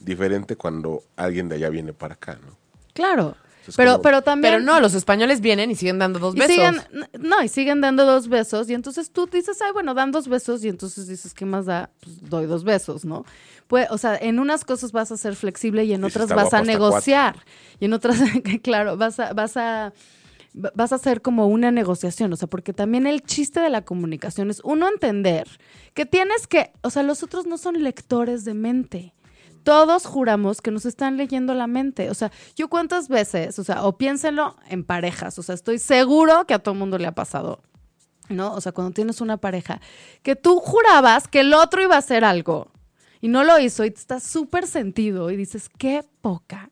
diferente cuando alguien de allá viene para acá, ¿no? Claro. Pero, como- pero también. Pero no, los españoles vienen y siguen dando dos y besos. siguen, no, y siguen dando dos besos. Y entonces tú dices, ay, bueno, dan dos besos. Y entonces dices, ¿qué más da? Pues doy dos besos, ¿no? Pues, o sea, en unas cosas vas a ser flexible y en otras vas guapo, a negociar. Y en otras, claro, vas a, vas a. Vas a hacer como una negociación, o sea, porque también el chiste de la comunicación es uno entender que tienes que, o sea, los otros no son lectores de mente. Todos juramos que nos están leyendo la mente. O sea, yo cuántas veces, o sea, o piénsenlo en parejas, o sea, estoy seguro que a todo mundo le ha pasado, ¿no? O sea, cuando tienes una pareja, que tú jurabas que el otro iba a hacer algo y no lo hizo y te estás súper sentido y dices, qué poca.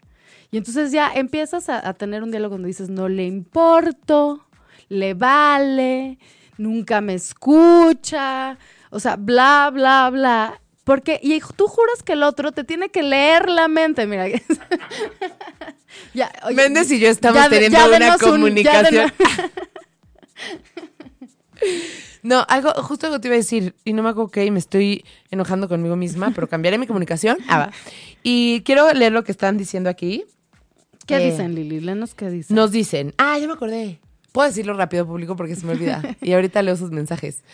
Y entonces ya empiezas a, a tener un diálogo donde dices, no le importo, le vale, nunca me escucha, o sea, bla, bla, bla. Porque, y tú juras que el otro te tiene que leer la mente, mira. ya, oye, Méndez y yo estamos ya teniendo ya una un- comunicación. No, algo, justo algo te iba a decir, y no me acuerdo qué, y me estoy enojando conmigo misma, pero cambiaré mi comunicación. Ah, va. Y quiero leer lo que están diciendo aquí. ¿Qué Eh, dicen, Lili? Lenos qué dicen. Nos dicen, ah, ya me acordé. Puedo decirlo rápido, público, porque se me olvida. y ahorita leo sus mensajes.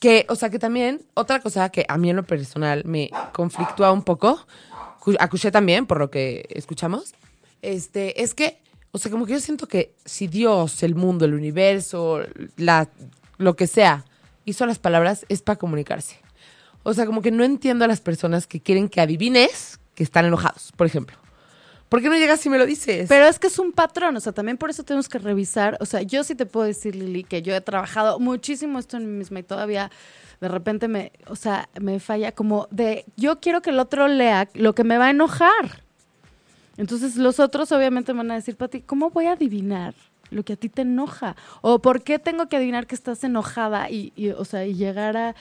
Que, o sea, que también, otra cosa que a mí en lo personal me conflictúa un poco, a Cuché también, por lo que escuchamos, este, es que, o sea, como que yo siento que si Dios, el mundo, el universo, la, lo que sea, hizo las palabras, es para comunicarse. O sea, como que no entiendo a las personas que quieren que adivines que están enojados, por ejemplo. ¿Por qué no llegas y me lo dices? Pero es que es un patrón, o sea, también por eso tenemos que revisar. O sea, yo sí te puedo decir, Lili, que yo he trabajado muchísimo esto en mí misma y todavía de repente me, o sea, me falla como de, yo quiero que el otro lea lo que me va a enojar. Entonces los otros obviamente me van a decir, Pati, ¿cómo voy a adivinar lo que a ti te enoja? ¿O por qué tengo que adivinar que estás enojada y, y, o sea, y llegar a...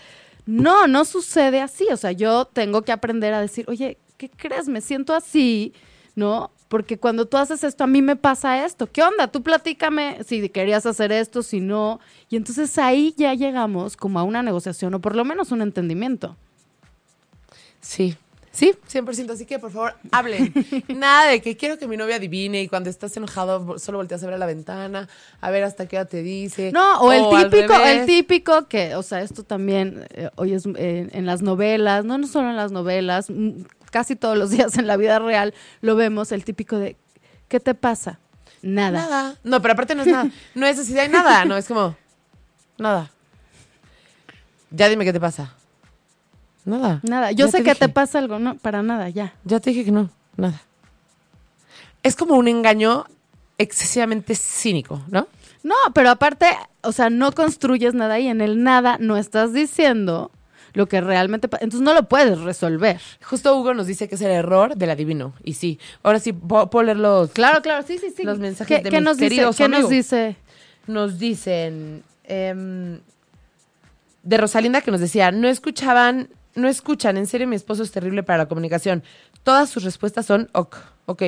No, no sucede así. O sea, yo tengo que aprender a decir, oye, ¿qué crees? Me siento así, ¿no? porque cuando tú haces esto, a mí me pasa esto. ¿Qué onda? Tú platícame si querías hacer esto, si no. Y entonces ahí ya llegamos como a una negociación o por lo menos un entendimiento. Sí. Sí, 100%. Así que, por favor, hablen. Nada de que quiero que mi novia adivine y cuando estás enojado solo volteas a ver a la ventana, a ver hasta qué hora te dice. No, o, el típico, el típico que, o sea, esto también eh, hoy es eh, en las novelas, no, no solo en las novelas, casi todos los días en la vida real lo vemos, el típico de, ¿qué te pasa? Nada. Nada. No, pero aparte no es nada. No es así de "Ay, nada, no, es como nada. Ya dime qué te pasa. Nada. Nada. Yo Ya sé te que dije. te pasa algo, no, para nada, ya. Ya te dije que no, nada. Es como un engaño excesivamente cínico, ¿no? No, pero aparte, o sea, no construyes nada y en el nada no estás diciendo lo que realmente pasa. Entonces no lo puedes resolver. Justo Hugo nos dice que es el error del adivino. Y sí, ahora sí, puedo leer los... Claro, claro, sí, sí, sí. Los mensajes ¿Qué, de qué mis nos dice? queridos ¿Qué nos dice? Nos dicen... em, de Rosalinda que nos decía, no escuchaban, no escuchan, en serio mi esposo es terrible para la comunicación. Todas sus respuestas son, ok, ok,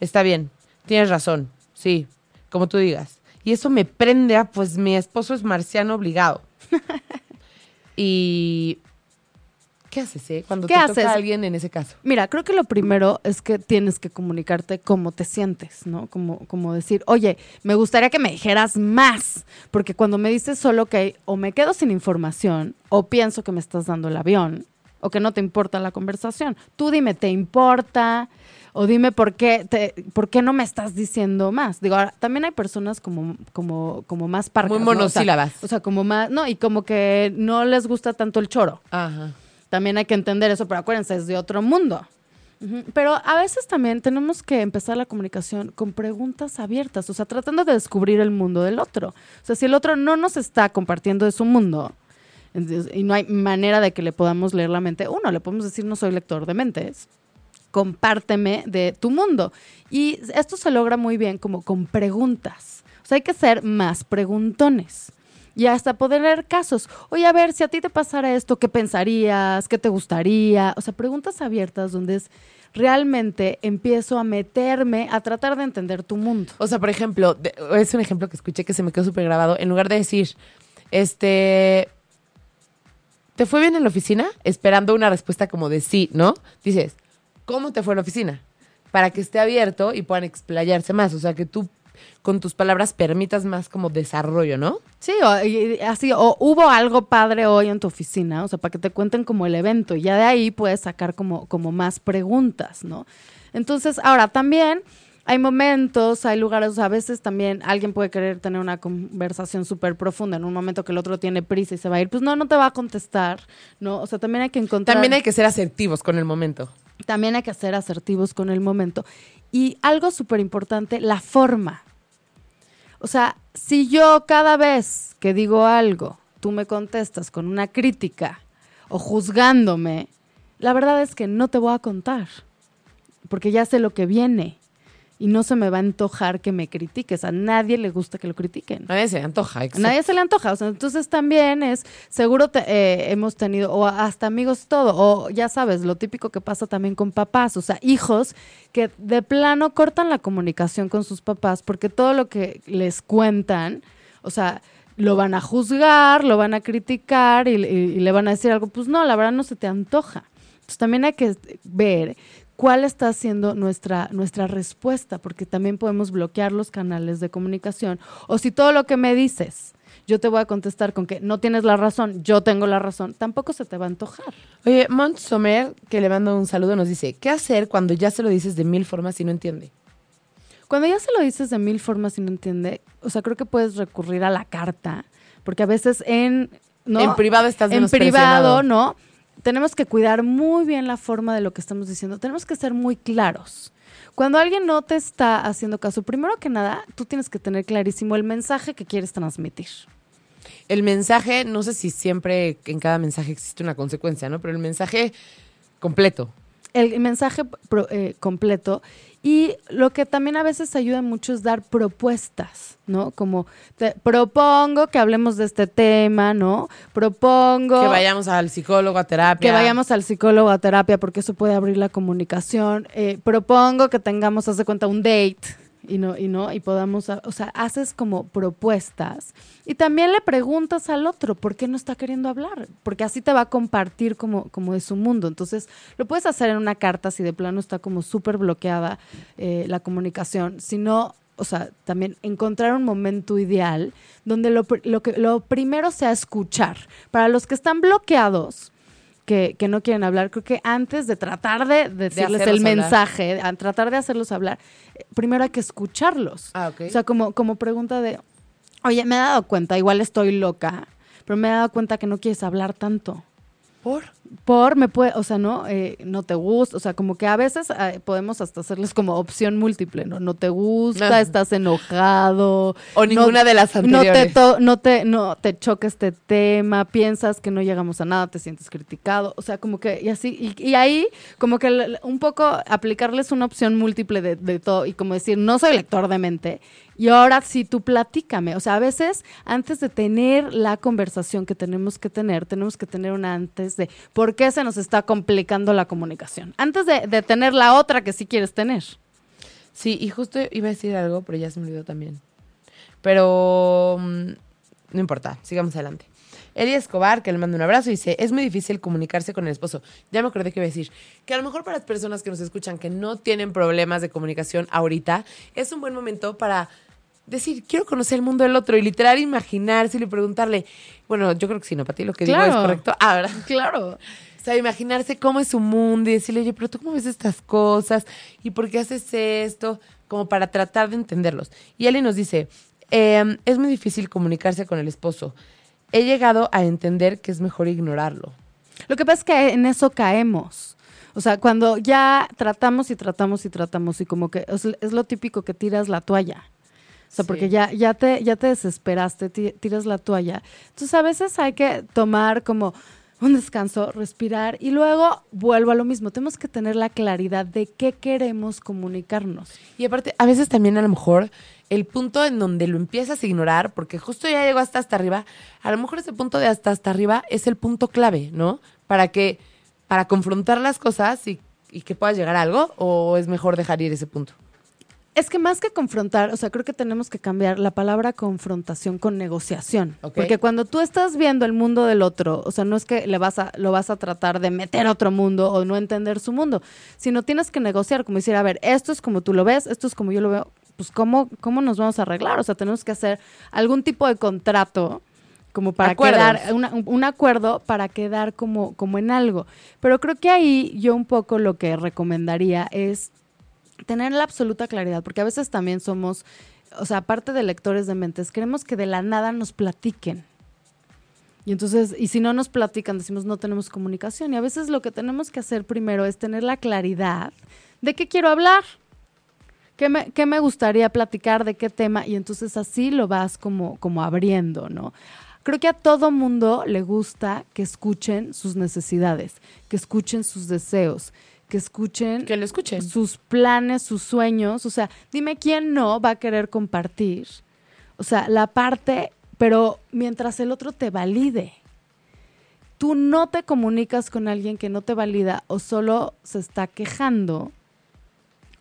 está bien, tienes razón, sí, como tú digas. Y eso me prende a, pues mi esposo es marciano obligado. y... ¿Qué haces, eh? Cuando ¿Qué te haces? toca a alguien en ese caso. Mira, creo que lo primero es que tienes que comunicarte cómo te sientes, ¿no? Como, como decir, oye, me gustaría que me dijeras más, porque cuando me dices solo que o me quedo sin información, o pienso que me estás dando el avión, o que no te importa la conversación. Tú dime, ¿te importa? O dime por qué, te, por qué no me estás diciendo más. Digo, ahora, también hay personas como, como, como más parcas. Muy ¿no? O sea, monosílabas. o sea, como más, no, y como que no les gusta tanto el choro. Ajá. También hay que entender eso, pero acuérdense, es de otro mundo. Pero a veces también tenemos que empezar la comunicación con preguntas abiertas, o sea, tratando de descubrir el mundo del otro. O sea, si el otro no nos está compartiendo de su mundo y no hay manera de que le podamos leer la mente, uno, le podemos decir no soy lector de mentes, compárteme de tu mundo. Y esto se logra muy bien como con preguntas. O sea, hay que ser más preguntones. Y hasta poder leer casos. Oye, a ver, si a ti te pasara esto, ¿qué pensarías? ¿Qué te gustaría? O sea, preguntas abiertas donde es realmente empiezo a meterme, a tratar de entender tu mundo. O sea, por ejemplo, es un ejemplo que escuché que se me quedó súper grabado. En lugar de decir, este, ¿te fue bien en la oficina? Esperando una respuesta como de sí, ¿no? Dices, ¿cómo te fue en la oficina? Para que esté abierto y puedan explayarse más. O sea, que tú con tus palabras permitas más como desarrollo, ¿no? Sí, o, y- así, o hubo algo padre hoy en tu oficina, o sea, para que te cuenten como el evento, y ya de ahí puedes sacar como, como más preguntas, ¿no? Entonces, ahora también hay momentos, hay lugares, o sea, a veces también alguien puede querer tener una conversación súper profunda en un momento que el otro tiene prisa y se va a ir, pues no, no te va a contestar, ¿no? O sea, también hay que encontrar... También hay que ser asertivos con el momento. También hay que ser asertivos con el momento. Y algo súper importante, la forma. O sea, si yo cada vez que digo algo, tú me contestas con una crítica o juzgándome, la verdad es que no te voy a contar, porque ya sé lo que viene y no se me va a antojar que me critiques. A nadie le gusta que lo critiquen. Nadie se le antoja. Exacto. nadie se le antoja. O sea, entonces también es, seguro te- eh, hemos tenido, o hasta amigos todo, o ya sabes, lo típico que pasa también con papás, o sea, hijos que de plano cortan la comunicación con sus papás porque todo lo que les cuentan, o sea, lo van a juzgar, lo van a criticar y, y- y le van a decir algo, pues no, la verdad no se te antoja. Entonces también hay que ver cuál está siendo nuestra, nuestra respuesta, porque también podemos bloquear los canales de comunicación. O si todo lo que me dices, yo te voy a contestar con que no tienes la razón, yo tengo la razón, tampoco se te va a antojar. Oye, Mont Sommer, que le mando un saludo, nos dice, ¿qué hacer cuando ya se lo dices de mil formas y no entiende? Cuando ya se lo dices de mil formas y no entiende, o sea, creo que puedes recurrir a la carta, porque a veces en... ¿no? En privado estás en privado, ¿no? Tenemos que cuidar muy bien la forma de lo que estamos diciendo. Tenemos que ser muy claros. Cuando alguien no te está haciendo caso, primero que nada, tú tienes que tener clarísimo el mensaje que quieres transmitir. El mensaje, no sé si siempre en cada mensaje existe una consecuencia, ¿no? Pero el mensaje completo. El mensaje pro- eh, completo. Y lo que también a veces ayuda mucho es dar propuestas, ¿no? Como te propongo que hablemos de este tema, ¿no? Propongo Que vayamos al psicólogo, a terapia. que vayamos al psicólogo a terapia porque eso puede abrir la comunicación. Eh, propongo que tengamos, haz de cuenta, un date y no, y no, y podamos, o sea, haces como propuestas y también le preguntas al otro por qué no está queriendo hablar, porque así te va a compartir como, como de su mundo. Entonces, lo puedes hacer en una carta si de plano está como súper bloqueada eh, la comunicación, si no, o sea, también encontrar un momento ideal donde lo, lo, que, lo primero sea escuchar. Para los que están bloqueados, que, que no quieren hablar, creo que antes de tratar de, decirles el hablar. mensaje, a tratar de hacerlos hablar, eh, primero hay que escucharlos. Ah. O sea, como, como pregunta de, oye, me he dado cuenta, igual estoy loca, pero me he dado cuenta que no quieres hablar tanto. ¿Por? Por, me puede, o sea, no, eh, no te gusta, o sea, como que a veces eh, podemos hasta hacerles como opción múltiple, ¿no? No te gusta, estás enojado. O ninguna de las No te, anteriores. to- no, te, no te choca este tema, piensas que no llegamos a nada, te sientes criticado, o sea, como que, y así, y, y ahí, como que un poco aplicarles una opción múltiple de, de todo, y como decir, no soy lector de mente, y ahora sí, tú platícame, o sea, a veces, antes de tener la conversación que tenemos que tener, tenemos que tener una antes de por qué se nos está complicando la comunicación, antes de, de tener la otra que sí quieres tener. Sí, y justo iba a decir algo, pero ya se me olvidó también. Pero mm, no importa, sigamos adelante. Eli Escobar, que le manda un abrazo, dice, es muy difícil comunicarse con el esposo. Ya me acordé que iba a decir, que a lo mejor para las personas que nos escuchan que no tienen problemas de comunicación ahorita, es un buen momento para decir, quiero conocer el mundo del otro y literal imaginarse y preguntarle, bueno, yo creo que sí, ¿no? Para ti lo que digo es correcto. Ah, ¿verdad? Claro. O sea, imaginarse cómo es su mundo y decirle, oye, pero tú cómo ves estas cosas y por qué haces esto, como para tratar de entenderlos. Y Eli nos dice, "Em, es muy difícil comunicarse con el esposo. He llegado a entender que es mejor ignorarlo. Lo que pasa es que en eso caemos. O sea, cuando ya tratamos y tratamos y tratamos y como que es, es lo típico que tiras la toalla. O sea, Sí. porque ya, ya, te, ya te desesperaste, ti- tiras la toalla. Entonces, a veces hay que tomar como un descanso, respirar y luego vuelvo a lo mismo. Tenemos que tener la claridad de qué queremos comunicarnos. Y aparte, a veces también a lo mejor el punto en donde lo empiezas a ignorar, porque justo ya llegó hasta hasta arriba, a lo mejor ese punto de hasta hasta arriba es el punto clave, ¿no? Para que, para confrontar las cosas y, y que puedas llegar a algo, o es mejor dejar ir ese punto. Es que más que confrontar, o sea, creo que tenemos que cambiar la palabra confrontación con negociación. Porque cuando tú estás viendo el mundo del otro, o sea, no es que le vas a, lo vas a tratar de meter a otro mundo o no entender su mundo, sino tienes que negociar, como decir, a ver, esto es como tú lo ves, esto es como yo lo veo, pues ¿cómo, cómo nos vamos a arreglar? O sea, tenemos que hacer algún tipo de contrato como para Acuerdos. quedar, una- un acuerdo para quedar como, como en algo. Pero creo que ahí yo un poco lo que recomendaría es tener la absoluta claridad, porque a veces también somos, o sea, aparte de lectores de mentes, queremos que de la nada nos platiquen. Y entonces, y si no nos platican, decimos no tenemos comunicación. Y a veces lo que tenemos que hacer primero es tener la claridad de qué quiero hablar, qué me, qué me gustaría platicar, de qué tema, y entonces así lo vas como, como abriendo, ¿no? Creo que a todo mundo le gusta que escuchen sus necesidades, que escuchen sus deseos, que escuchen Que lo escuchen. sus planes, sus sueños. O sea, dime quién no va a querer compartir. O sea, la parte, pero mientras el otro te valide. Tú no te comunicas con alguien que no te valida o solo se está quejando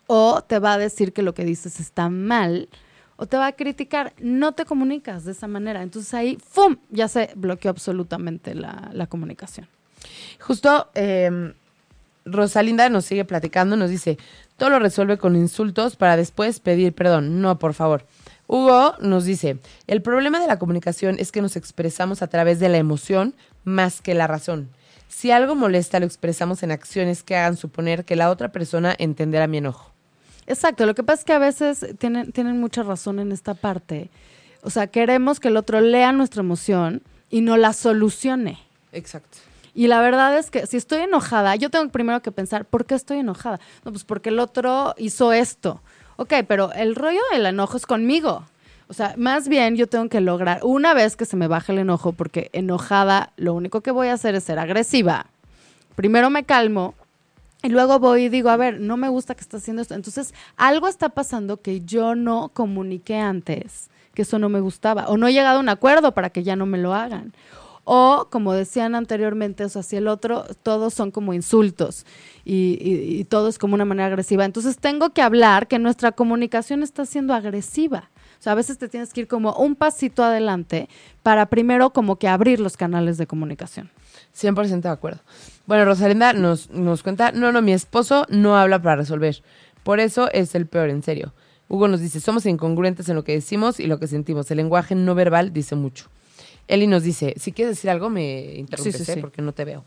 o te va a decir que lo que dices está mal o te va a criticar. No te comunicas de esa manera. Entonces ahí, ¡fum! Ya se bloqueó absolutamente la, la comunicación. Justo eh, Rosalinda nos sigue platicando, nos dice, todo lo resuelve con insultos para después pedir perdón. No, por favor. Hugo nos dice, el problema de la comunicación es que nos expresamos a través de la emoción más que la razón. Si algo molesta, lo expresamos en acciones que hagan suponer que la otra persona entenderá mi enojo. Exacto, lo que pasa es que a veces tienen, tienen mucha razón en esta parte. O sea, queremos que el otro lea nuestra emoción y no la solucione. Exacto. Y la verdad es que si estoy enojada, yo tengo primero que pensar, ¿por qué estoy enojada? No, pues porque el otro hizo esto. Ok, pero el rollo del enojo es conmigo. O sea, más bien yo tengo que lograr, una vez que se me baje el enojo, porque enojada lo único que voy a hacer es ser agresiva. Primero me calmo Y luego voy y digo, a ver, no me gusta que estás haciendo esto. Entonces, algo está pasando que yo no comuniqué antes, que eso no me gustaba, o no he llegado a un acuerdo para que ya no me lo hagan. O, como decían anteriormente, o sea, si el otro, todos son como insultos y, y- y todo es como una manera agresiva. Entonces, tengo que hablar que nuestra comunicación está siendo agresiva. O sea, a veces te tienes que ir como un pasito adelante para primero como que abrir los canales de comunicación. 100% de acuerdo. Bueno, Rosalinda nos, nos cuenta, no, no, mi esposo no habla para resolver. Por eso es el peor, en serio. Hugo nos dice, somos incongruentes en lo que decimos y lo que sentimos. El lenguaje no verbal dice mucho. Eli nos dice, si quieres decir algo, me interrumpes, Sí, sí, ¿eh? sí. porque no te veo.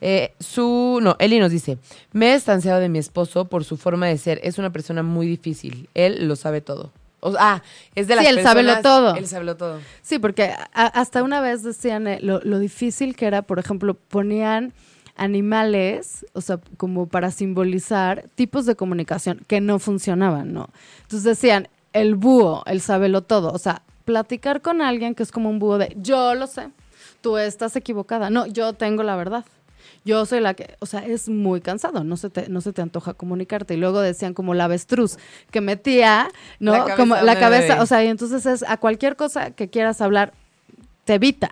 Eh, su, no, Eli nos dice, me he distanciado de mi esposo por su forma de ser. Es una persona muy difícil. Él lo sabe todo. O- ah, es de las Sí, él sábelo personas- todo. Él sabe todo. Sí, porque a- hasta una vez decían eh, lo, lo difícil que era, por ejemplo, ponían animales, o sea, como para simbolizar tipos de comunicación que no funcionaban, ¿no? Entonces decían, el búho, el sabelo todo, o sea, platicar con alguien que es como un búho de, yo lo sé, tú estás equivocada, no, yo tengo la verdad. Yo soy la que, o sea, es muy cansado, no se te, no se te antoja comunicarte. Y luego decían como la avestruz, que metía, ¿no? La cabeza como la cabeza, o sea, y entonces es a cualquier cosa que quieras hablar, te evita.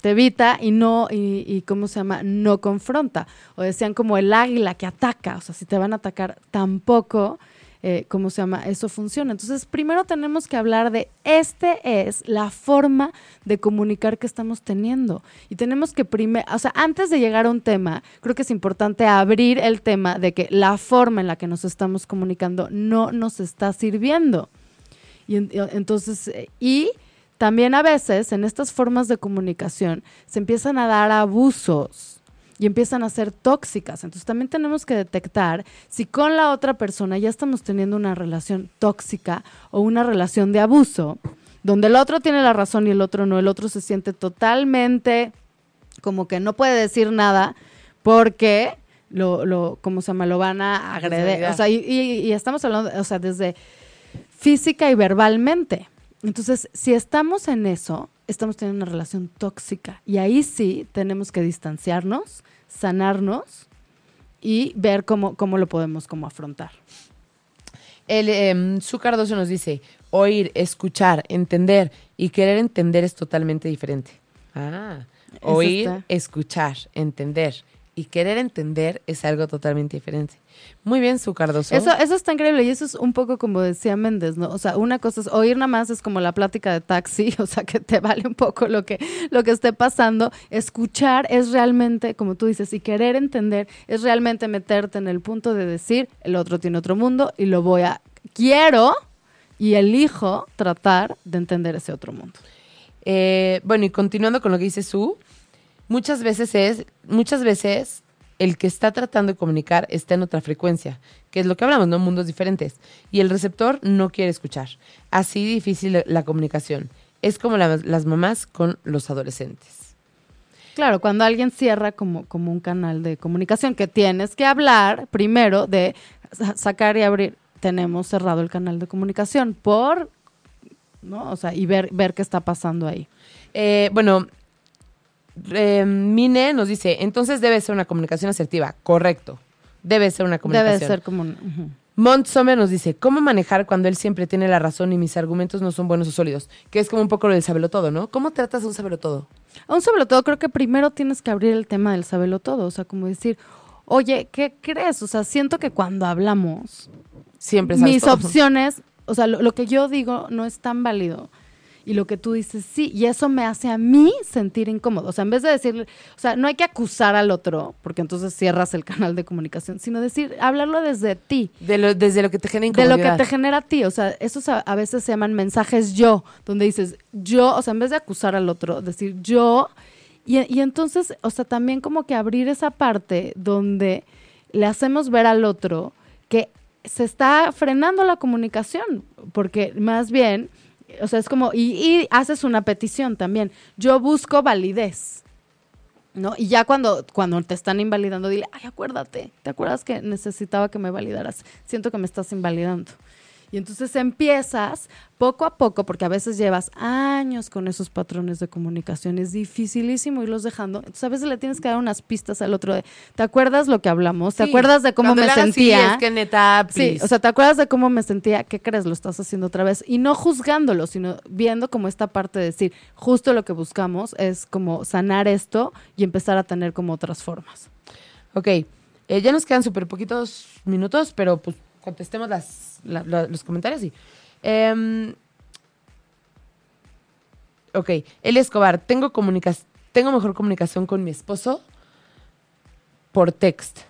Te evita y no, y, y ¿cómo se llama? No confronta. O decían como el águila que ataca. O sea, si te van a atacar, tampoco, eh, ¿cómo se llama? Eso funciona. Entonces, primero tenemos que hablar de este es la forma de comunicar que estamos teniendo. Y tenemos que primero, o sea, antes de llegar a un tema, creo que es importante abrir el tema de que la forma en la que nos estamos comunicando no nos está sirviendo. Y en- entonces, eh, y también a veces en estas formas de comunicación se empiezan a dar abusos y empiezan a ser tóxicas. Entonces también tenemos que detectar si con la otra persona ya estamos teniendo una relación tóxica o una relación de abuso, donde el otro tiene la razón y el otro no, el otro se siente totalmente como que no puede decir nada porque lo, lo ¿cómo se llama? Lo van a agredir. O sea, y, y- y estamos hablando, o sea, desde física y verbalmente. Entonces, si estamos en eso, estamos teniendo una relación tóxica. Y ahí sí tenemos que distanciarnos, sanarnos y ver cómo, cómo lo podemos como afrontar. El em, Su Cardoso nos dice, oír, escuchar, entender y querer entender es totalmente diferente. Ah, oír, escuchar, entender y querer entender es algo totalmente diferente. Muy bien, Su Cardoso. Eso, eso está increíble y eso es un poco como decía Méndez, ¿no? O sea, una cosa es oír nada más es como la plática de taxi, o sea, que te vale un poco lo que, lo que esté pasando. Escuchar es realmente, como tú dices, y querer entender es realmente meterte en el punto de decir, el otro tiene otro mundo y lo voy a, quiero y elijo tratar de entender ese otro mundo. Eh, bueno, y continuando con lo que dice Su, muchas veces es, muchas veces el que está tratando de comunicar está en otra frecuencia, que es lo que hablamos, ¿no? Mundos diferentes. Y el receptor no quiere escuchar. Así difícil la- comunicación. Es como la- las mamás con los adolescentes. Claro, cuando alguien cierra como, como un canal de comunicación, que tienes que hablar primero de sa- sacar y abrir, tenemos cerrado el canal de comunicación por, ¿no? O sea, y ver, ver qué está pasando ahí. Eh, bueno, eh, Mine nos dice, entonces debe ser una comunicación asertiva. Correcto. Debe ser una comunicación. Debe ser como un... Mont Sommer nos dice, ¿cómo manejar cuando él siempre tiene la razón y mis argumentos no son buenos o sólidos? Que es como un poco lo del sabelo todo, ¿no? ¿Cómo tratas a un sabelo todo? Aún sobre todo, creo que primero tienes que abrir el tema del sabelo todo, o sea, como decir, oye, ¿qué crees? O sea, siento que cuando hablamos, Siempre mis todo. opciones, o sea, lo, lo que yo digo no es tan válido. Y lo que tú dices, sí, y eso me hace a mí sentir incómodo. O sea, en vez de decirle, o sea, no hay que acusar al otro, porque entonces cierras el canal de comunicación, sino decir, hablarlo desde ti, De lo- desde lo que te genera de lo incomodidad. que te genera a ti. O sea, esos a, a veces se llaman mensajes yo, donde dices yo, o sea, en vez de acusar al otro, decir yo. Y, y entonces, o sea, también como que abrir esa parte donde le hacemos ver al otro que se está frenando la comunicación, porque más bien, o sea, es como, y, y haces una petición también, yo busco validez. ¿No? Y ya cuando, cuando te están invalidando, dile, ay, acuérdate, ¿te acuerdas que necesitaba que me validaras? Siento que me estás invalidando. Y entonces empiezas poco a poco, porque a veces llevas años con esos patrones de comunicación, es dificilísimo irlos dejando. Entonces a veces le tienes que dar unas pistas al otro de, ¿te acuerdas lo que hablamos? ¿Te Sí. acuerdas de cómo Cuando me hagas, sí, sentía? es que neta, Sí, o sea, ¿te acuerdas de cómo me sentía? ¿Qué crees? Lo estás haciendo otra vez. Y no juzgándolo, sino viendo como esta parte de decir, justo lo que buscamos es como sanar esto y empezar a tener como otras formas. Ok, eh, ya nos quedan súper poquitos minutos, pero pues contestemos las, la- la- los comentarios y... em, ok, Eli Escobar, tengo, tengo mejor comunicación con mi esposo por text.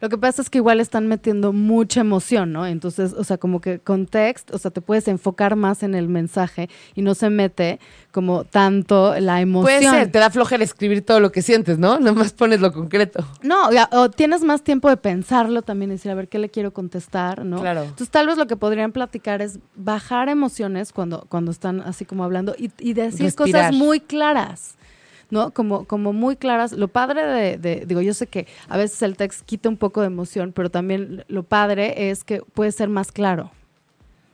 Lo que pasa es que igual están metiendo mucha emoción, ¿no? Entonces, o sea, como que con text, o sea, te puedes enfocar más en el mensaje y no se mete como tanto la emoción. Puede ser, te da flojera escribir todo lo que sientes, ¿no? Nomás pones lo concreto. No, o tienes más tiempo de pensarlo también, decir, a ver, ¿qué le quiero contestar? ¿no? Claro. Entonces, tal vez lo que podrían platicar es bajar emociones cuando, cuando están así como hablando y, y decir Respirar. cosas muy claras, ¿no? Como, como muy claras. Lo padre de, de- digo, yo sé que a veces el text quita un poco de emoción, pero también lo padre es que puede ser más claro.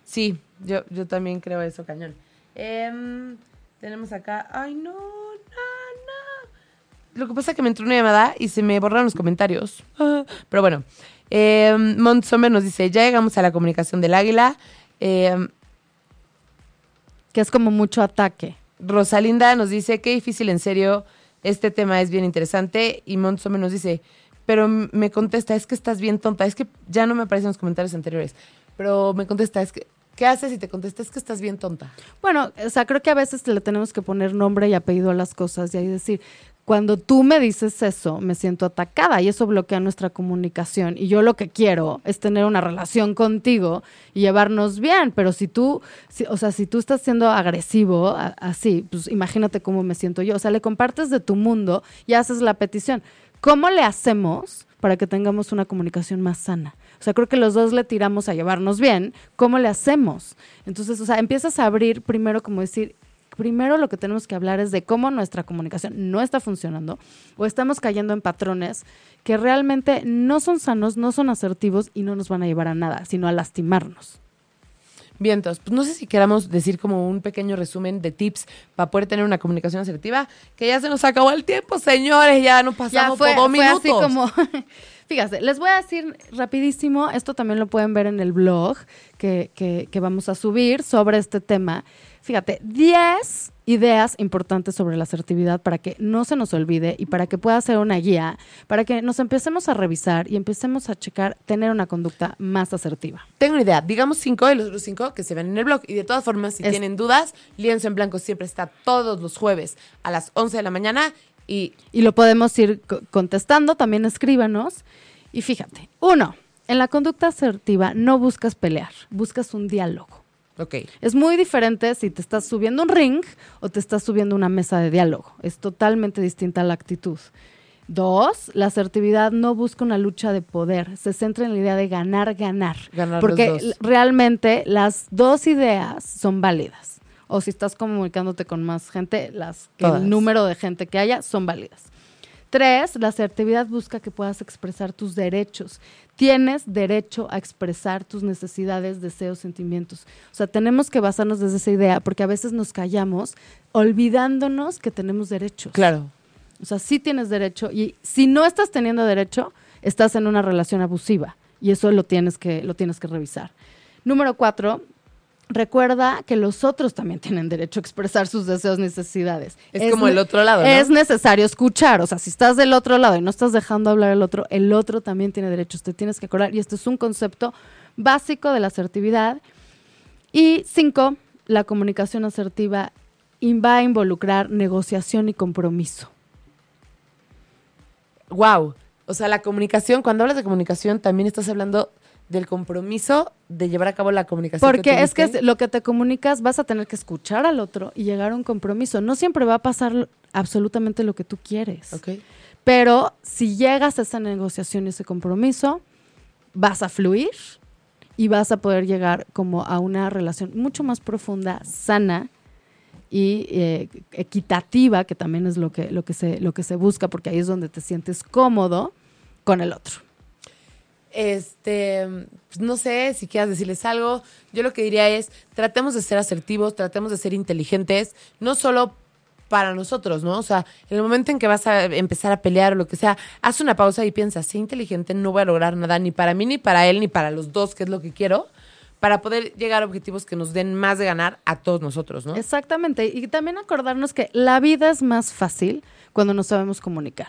Sí, yo, yo también creo eso, cañón. Em, tenemos acá. Ay, no, no, no. Lo que pasa es que me entró una llamada y se me borraron los comentarios. Pero bueno. Eh, Sommer nos dice: Ya llegamos a la comunicación del águila. Em, Que es como mucho ataque. Rosalinda nos dice: Qué difícil, en serio. Este tema es bien interesante. Y Sommer nos dice: Pero me contesta: Es que estás bien tonta. Es que ya no me aparecen los comentarios anteriores. Pero me contesta: Es que. ¿Qué haces? Y te contesta: Es que estás bien tonta. Bueno, o sea, creo que a veces le tenemos que poner nombre y apellido a las cosas y ahí decir, cuando tú me dices eso, me siento atacada y eso bloquea nuestra comunicación. Y yo lo que quiero es tener una relación contigo y llevarnos bien, pero si tú, si- o sea, si tú estás siendo agresivo así, pues imagínate cómo me siento yo. O sea, le compartes de tu mundo y haces la petición. ¿Cómo le hacemos para que tengamos una comunicación más sana? O sea, creo que los dos le tiramos a llevarnos bien. ¿Cómo le hacemos? Entonces, o sea, empiezas a abrir primero como decir, primero lo que tenemos que hablar es de cómo nuestra comunicación no está funcionando o estamos cayendo en patrones que realmente no son sanos, no son asertivos y no nos van a llevar a nada, sino a lastimarnos. Bien, entonces, pues no sé si queramos decir como un pequeño resumen de tips para poder tener una comunicación asertiva, que ya se nos acabó el tiempo, señores, ya no pasamos por dos minutos. así como, fíjate, les voy a decir rapidísimo, esto también lo pueden ver en el blog que, que- que vamos a subir sobre este tema. Fíjate, 10 ideas importantes sobre la asertividad para que no se nos olvide y para que pueda ser una guía, para que nos empecemos a revisar y empecemos a checar, tener una conducta más asertiva. Tengo una idea, digamos cinco y los otros cinco que se ven en el blog. Y de todas formas, si Es- tienen dudas, Lienzo en Blanco siempre está todos los jueves a las 11 de la mañana y y lo podemos ir co- contestando, también escríbanos. Y fíjate, uno, en la conducta asertiva no buscas pelear, buscas un diálogo. Ok. Es muy diferente si te estás subiendo un ring o te estás subiendo una mesa de diálogo. Es totalmente distinta la actitud. Dos, la asertividad no busca una lucha de poder, se centra en la idea de ganar, ganar. Ganar porque los dos. realmente las dos ideas son válidas. O si estás comunicándote con más gente, las que Todas. el número de gente que haya son válidas. Tres, la asertividad busca que puedas expresar tus derechos. Tienes derecho a expresar tus necesidades, deseos, sentimientos. O sea, tenemos que basarnos desde esa idea porque a veces nos callamos olvidándonos que tenemos derechos. Claro. O sea, sí tienes derecho y si no estás teniendo derecho, estás en una relación abusiva y eso lo tienes que, lo tienes que revisar. Número cuatro, recuerda que los otros también tienen derecho a expresar sus deseos, necesidades. Es como el otro lado, ¿no? Es necesario escuchar, o sea, si estás del otro lado y no estás dejando hablar al otro, el otro también tiene derechos, te tienes que acordar y este es un concepto básico de la asertividad. Y cinco, la comunicación asertiva va a involucrar negociación y compromiso. Wow. O sea, la comunicación, cuando hablas de comunicación, también estás hablando del compromiso de llevar a cabo la comunicación. Porque es que es- lo que te comunicas vas a tener que escuchar al otro y llegar a un compromiso. No siempre va a pasar absolutamente lo que tú quieres. Pero si llegas a esa negociación y ese compromiso, vas a fluir y vas a poder llegar como a una relación mucho más profunda, sana y eh, equitativa, que también es lo que, lo, que se, lo que se busca, porque ahí es donde te sientes cómodo con el otro. Este, pues, no sé si quieras decirles algo. Yo lo que diría es, tratemos de ser asertivos, tratemos de ser inteligentes, no solo para nosotros, ¿no? O sea, en el momento en que vas a empezar a pelear o lo que sea, haz una pausa y piensa, sé inteligente, no voy a lograr nada ni para mí, ni para él, ni para los dos, que es lo que quiero, para poder llegar a objetivos que nos den más de ganar a todos nosotros, ¿no? Exactamente. Y también acordarnos que la vida es más fácil cuando nos sabemos comunicar.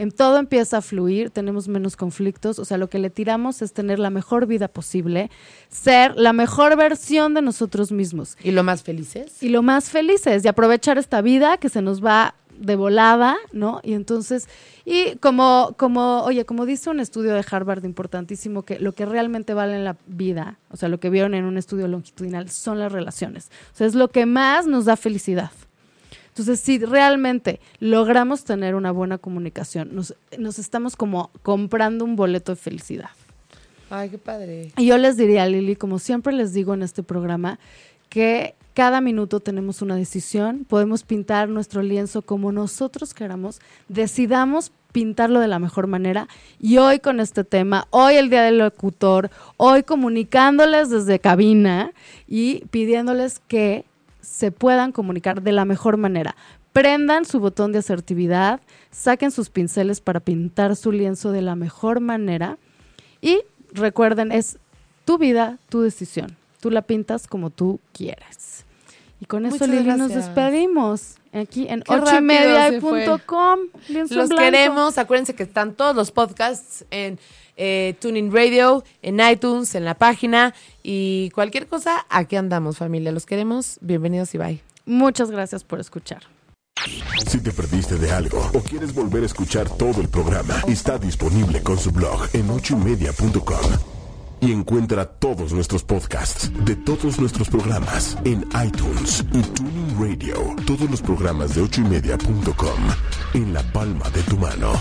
En todo empieza a fluir, tenemos menos conflictos, o sea, lo que le tiramos es tener la mejor vida posible, ser la mejor versión de nosotros mismos Y lo más felices. y lo más felices y aprovechar esta vida que se nos va de volada, ¿no? Y entonces, y como, como, oye, como dice un estudio de Harvard importantísimo, que lo que realmente vale en la vida, o sea, lo que vieron en un estudio longitudinal, son las relaciones. O sea, es lo que más nos da felicidad. Entonces, si realmente logramos tener una buena comunicación, nos, nos estamos como comprando un boleto de felicidad. Ay, qué padre. Y yo les diría, Lili, como siempre les digo en este programa, que cada minuto tenemos una decisión, podemos pintar nuestro lienzo como nosotros queramos, decidamos pintarlo de la mejor manera. Y hoy con este tema, hoy el Día del Locutor, hoy comunicándoles desde cabina y pidiéndoles que se puedan comunicar de la mejor manera. Prendan su botón de asertividad, saquen sus pinceles para pintar su lienzo de la mejor manera y recuerden, es tu vida, tu decisión. Tú la pintas como tú quieras. Y con eso, Lili, nos despedimos aquí en Qué ocho y media rápido se fue. punto com, lienzo Los queremos. Acuérdense que están todos los podcasts en eh, Tuning Radio, en iTunes, en la página. Y cualquier cosa, aquí andamos, familia. Los queremos. Bienvenidos y bye. Muchas gracias por escuchar. Si te perdiste de algo o quieres volver a escuchar todo el programa, está disponible con su blog en ochoymedia.com. Y encuentra todos nuestros podcasts de todos nuestros programas en iTunes y Tuning Radio. Todos los programas de ochoymedia.com en la palma de tu mano.